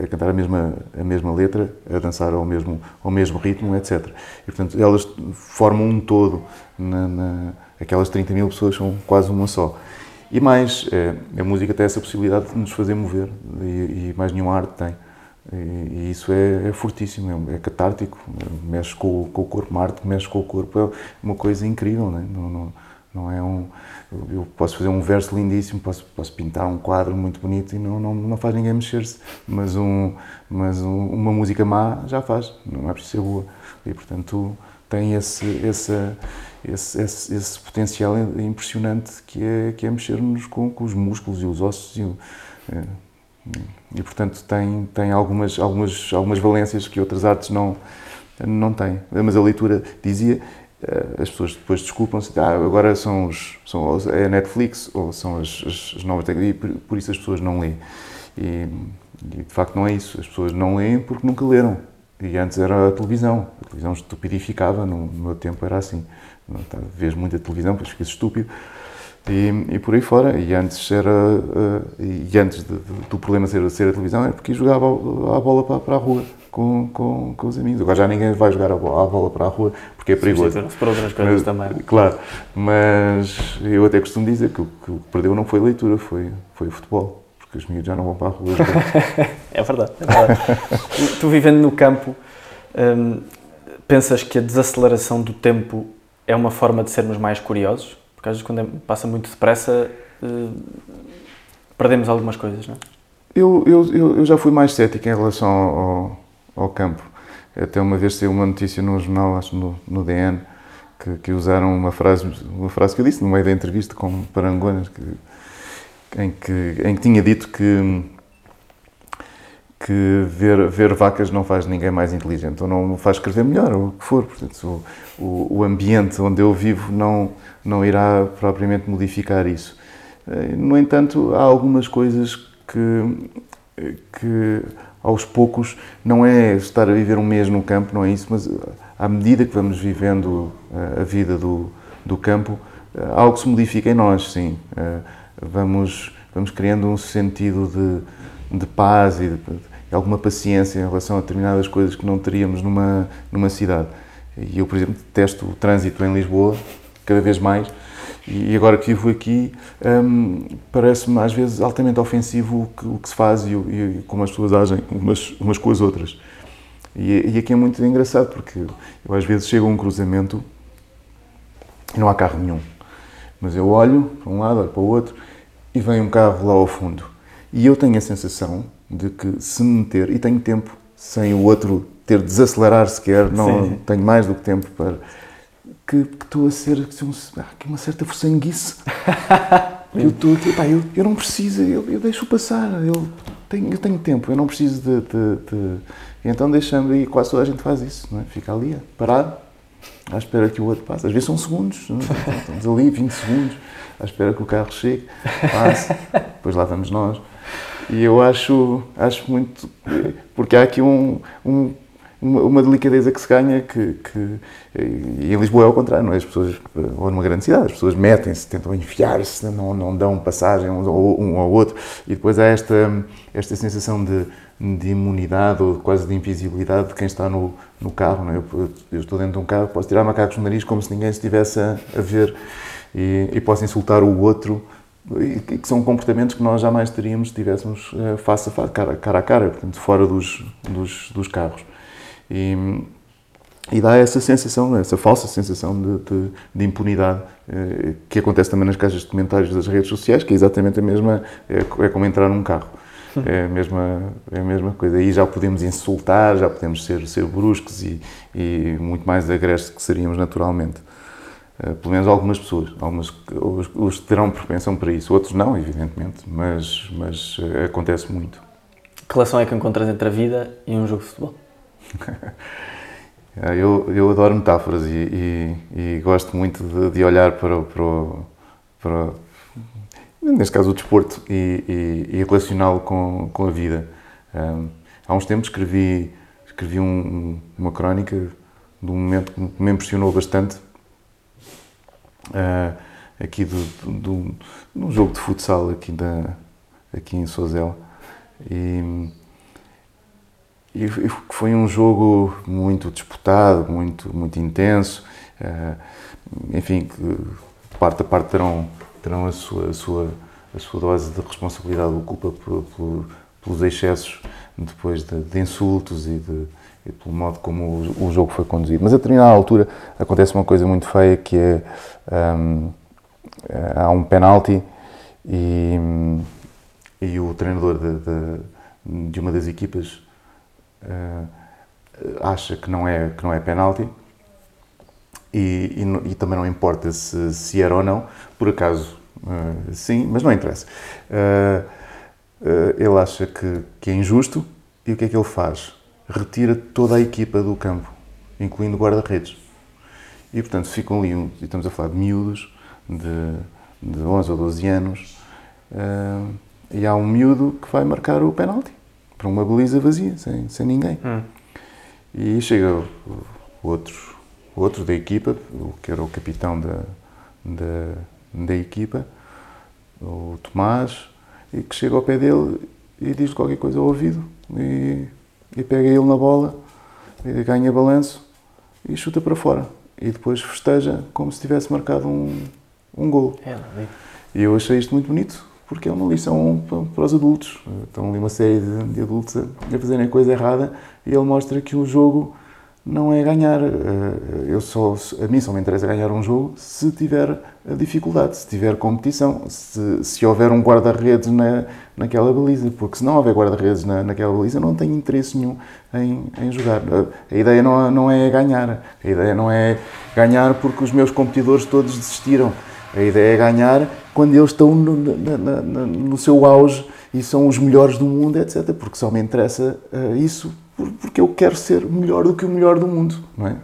a, a, cantar a mesma, a mesma letra, a dançar ao mesmo, ao mesmo ritmo, etc. E, portanto, elas formam um todo, na, na, aquelas 30 mil pessoas são quase uma só. E mais, é, a música tem essa possibilidade de nos fazer mover e, e mais nenhuma arte tem. E, e isso é, é, fortíssimo, é, é catártico, mexe com, com, o corpo, uma arte que mexe com o corpo é uma coisa incrível, não, é? não, não, não é um. Eu posso fazer um verso lindíssimo, posso, posso pintar um quadro muito bonito e não, não, não faz ninguém mexer-se, mas, um, mas um, uma música má já faz, não é preciso ser boa. E portanto tem esse, esse, esse, esse, esse potencial impressionante que é, que é mexer-nos com, com, os músculos e os ossos. E, é, e portanto tem, tem algumas, algumas, algumas valências que outras artes não, não têm. Mas a leitura dizia eh, as pessoas depois desculpam-se, ah, agora são, os, são é a Netflix ou são as, as, as novas tecnologias, por, isso as pessoas não leem. E, e, de facto não é isso, as pessoas não leem porque nunca leram. E antes era a televisão, a televisão estupidificava, no, no meu tempo era assim. Vês muita televisão, depois ficas estúpido. E, e, por aí fora. E antes era uh, e antes de, de, do problema ser, ser a televisão era porque jogava a, bola para, para, a rua com, com, com, os amigos. Agora já ninguém vai jogar a bola, a bola para a rua porque é perigoso. Para outras coisas mas, também. Claro, mas eu até costumo dizer que o que perdeu não foi a leitura, foi, foi o futebol. Porque os miúdos já não vão para a rua. é verdade. É verdade. tu, tu, vivendo no campo, hum, pensas que a desaceleração do tempo é uma forma de sermos mais curiosos? Porque às vezes quando é, passa muito depressa, uh, perdemos algumas coisas, não é? Eu, eu, eu já fui mais cético em relação ao, ao campo. Até uma vez saiu uma notícia no jornal, acho no, no DN, que, que, usaram uma frase, uma frase que eu disse no meio da entrevista com Parangonas, que, em, que, em que tinha dito que, que ver, ver vacas não faz ninguém mais inteligente, ou não faz escrever melhor, ou o que for. Portanto, o, o, o ambiente onde eu vivo não não irá propriamente modificar isso. Eh, no entanto, há algumas coisas que, que aos poucos não é estar a viver um mês no campo, não é isso, mas à medida que vamos vivendo eh, a vida do, do campo, eh, algo se modifica em nós, sim. Vamos, vamos criando um sentido de, de paz e de alguma paciência em relação a determinadas coisas que não teríamos numa, numa cidade. E eu, por exemplo, detesto o trânsito em Lisboa, cada vez mais. E agora que vivo aqui, hum, parece-me às vezes altamente ofensivo o que, o que se faz e, e, como as pessoas agem umas, umas com as outras. E, e, aqui é muito engraçado porque eu às vezes chego a um cruzamento e não há carro nenhum. Mas eu olho para um lado, olho para o outro e vem um carro lá ao fundo. E eu tenho a sensação de que se me meter, e tenho tempo, sem o outro ter de desacelerar sequer, não Sim. tenho mais do que tempo para que, que estou a ser um, aqui uma certa forçanguice. eu estou aqui, pá, eu, eu não preciso, eu, eu deixo passar, eu tenho, eu tenho tempo, eu não preciso de. de, de... Então deixando, e quase toda a gente faz isso, não é? Fica ali, parado, à espera que o outro passe. Às vezes são segundos, não é? estamos ali 20 segundos, à espera que o carro chegue, passe, depois lá vamos nós. E eu acho, acho muito. Porque há aqui um, um uma, delicadeza que se ganha que, que, e em Lisboa é ao contrário, não é? As pessoas, ou numa grande cidade, as pessoas metem-se, tentam enfiar-se, não, não dão passagem um, ao outro e depois há esta, esta sensação de, de imunidade ou quase de invisibilidade de quem está no, no carro, não é? eu, eu, estou dentro de um carro, posso tirar macacos no nariz como se ninguém estivesse a, a ver e, e posso insultar o outro e que são comportamentos que nós jamais teríamos se estivéssemos eh, face a face, cara, cara a cara, portanto, fora dos, dos, dos carros. E, e dá essa sensação, essa falsa sensação de, de, de impunidade eh, que acontece também nas caixas de comentários das redes sociais, que é exatamente a mesma, é, é como entrar num carro. É a mesma, é a mesma coisa. Aí já podemos insultar, já podemos ser, ser bruscos e, e muito mais agressos que seríamos naturalmente. Uh, pelo menos algumas pessoas. Algumas, os, os terão propensão para isso, outros não, evidentemente, mas, mas uh, acontece muito. Que relação é que encontras entre a vida e um jogo de futebol? É, eu, eu adoro metáforas e, e, e gosto muito de, de, olhar para, para, para, neste caso, o desporto e, e relacioná-lo com, com a vida. Um, há uns tempos escrevi, escrevi um, uma crónica de um momento que me impressionou bastante, uh, aqui do, do, do, jogo de futsal aqui, da, aqui em Sozel. E, e foi um jogo muito disputado, muito, muito intenso. Eh, enfim, parte a parte terão, terão a sua, a sua, a sua dose de responsabilidade ou culpa por, por, pelos excessos depois de, de insultos e, de, e, pelo modo como o, o, jogo foi conduzido. Mas a determinada altura acontece uma coisa muito feia que é um, há um penalti e, e o treinador de, de, de uma das equipas uh, acha que não é, que não é penalti e, e, e, também não importa se, se era ou não, por acaso uh, sim, mas não interessa. Uh, ele acha que, que é injusto e o que é que ele faz? Retira toda a equipa do campo, incluindo guarda-redes. E portanto ficam ali, e estamos a falar de miúdos de, de 11 ou 12 anos, e há um miúdo que vai marcar o penalti para uma baliza vazia, sem, sem ninguém. Hum. E chega o outro outro da equipa, que era o capitão da, da, da equipa, o Tomás, e que chega ao pé dele e diz qualquer coisa ao ouvido e, e pega ele na bola, ganha balanço e chuta para fora. E depois festeja como se tivesse marcado um, um gol. É, e eu achei isto muito bonito, porque é uma lição para os adultos. Estão ali uma série de, de adultos a, a fazerem a coisa errada e ele mostra que o jogo não é ganhar. Eh, eu só, a mim só me interessa ganhar um jogo se tiver dificuldade, se tiver competição, se, se houver um guarda-redes na, naquela baliza, porque se não houver guarda-redes na, naquela baliza, não tenho interesse nenhum em, em jogar. A, a ideia não, não é ganhar, a ideia não é ganhar porque os meus competidores todos desistiram. A ideia é ganhar quando eles estão no, na, na, no seu auge e são os melhores do mundo, etc. Porque só me interessa uh, isso porque eu quero ser melhor do que o melhor do mundo, não é?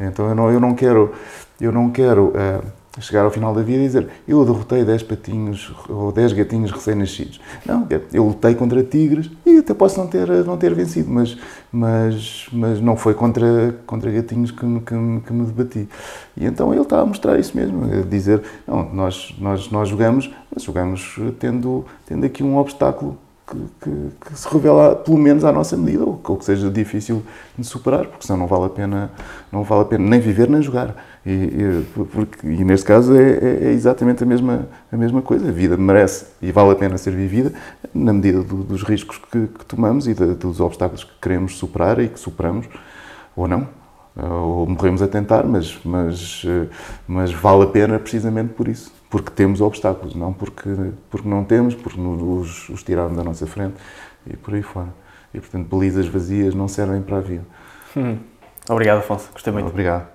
Então eu não, eu não quero, eu não quero uh, chegar ao final da vida e dizer eu derrotei 10 patinhos ou 10 gatinhos recém-nascidos. Não, eu lutei contra tigres e até posso não ter, não ter vencido, mas, mas, mas não foi contra, contra gatinhos que, que, que me debati. E então ele está a mostrar isso mesmo, a dizer, não, nós, nós, nós jogamos, mas jogamos tendo, tendo aqui um obstáculo que, que, que, se revela pelo menos à nossa medida ou, que seja difícil de superar, porque senão não vale a pena, não vale a pena nem viver nem jogar. E, e, porque, e neste caso é, é, é, exatamente a mesma, a mesma coisa. A vida merece e vale a pena ser vivida na medida do, dos riscos que, que tomamos e de, dos obstáculos que queremos superar e que superamos, ou não. Ou morremos a tentar, mas, mas, mas vale a pena precisamente por isso porque temos obstáculos, não porque, porque não temos, porque nos os tiraram da nossa frente e por aí fora. E, portanto, balizas vazias não servem para a vida. Hum. Obrigado, Afonso. Gostei muito. Obrigado.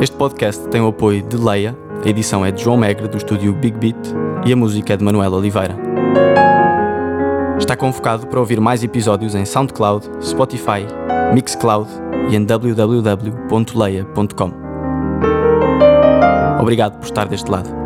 Este podcast tem o apoio de Leia, a edição é de João Megre, do estúdio Big Beat, e a música é de Manuel Oliveira. Está convocado para ouvir mais episódios em SoundCloud, Spotify, Mixcloud e em www.leia.com. Obrigado por estar deste lado.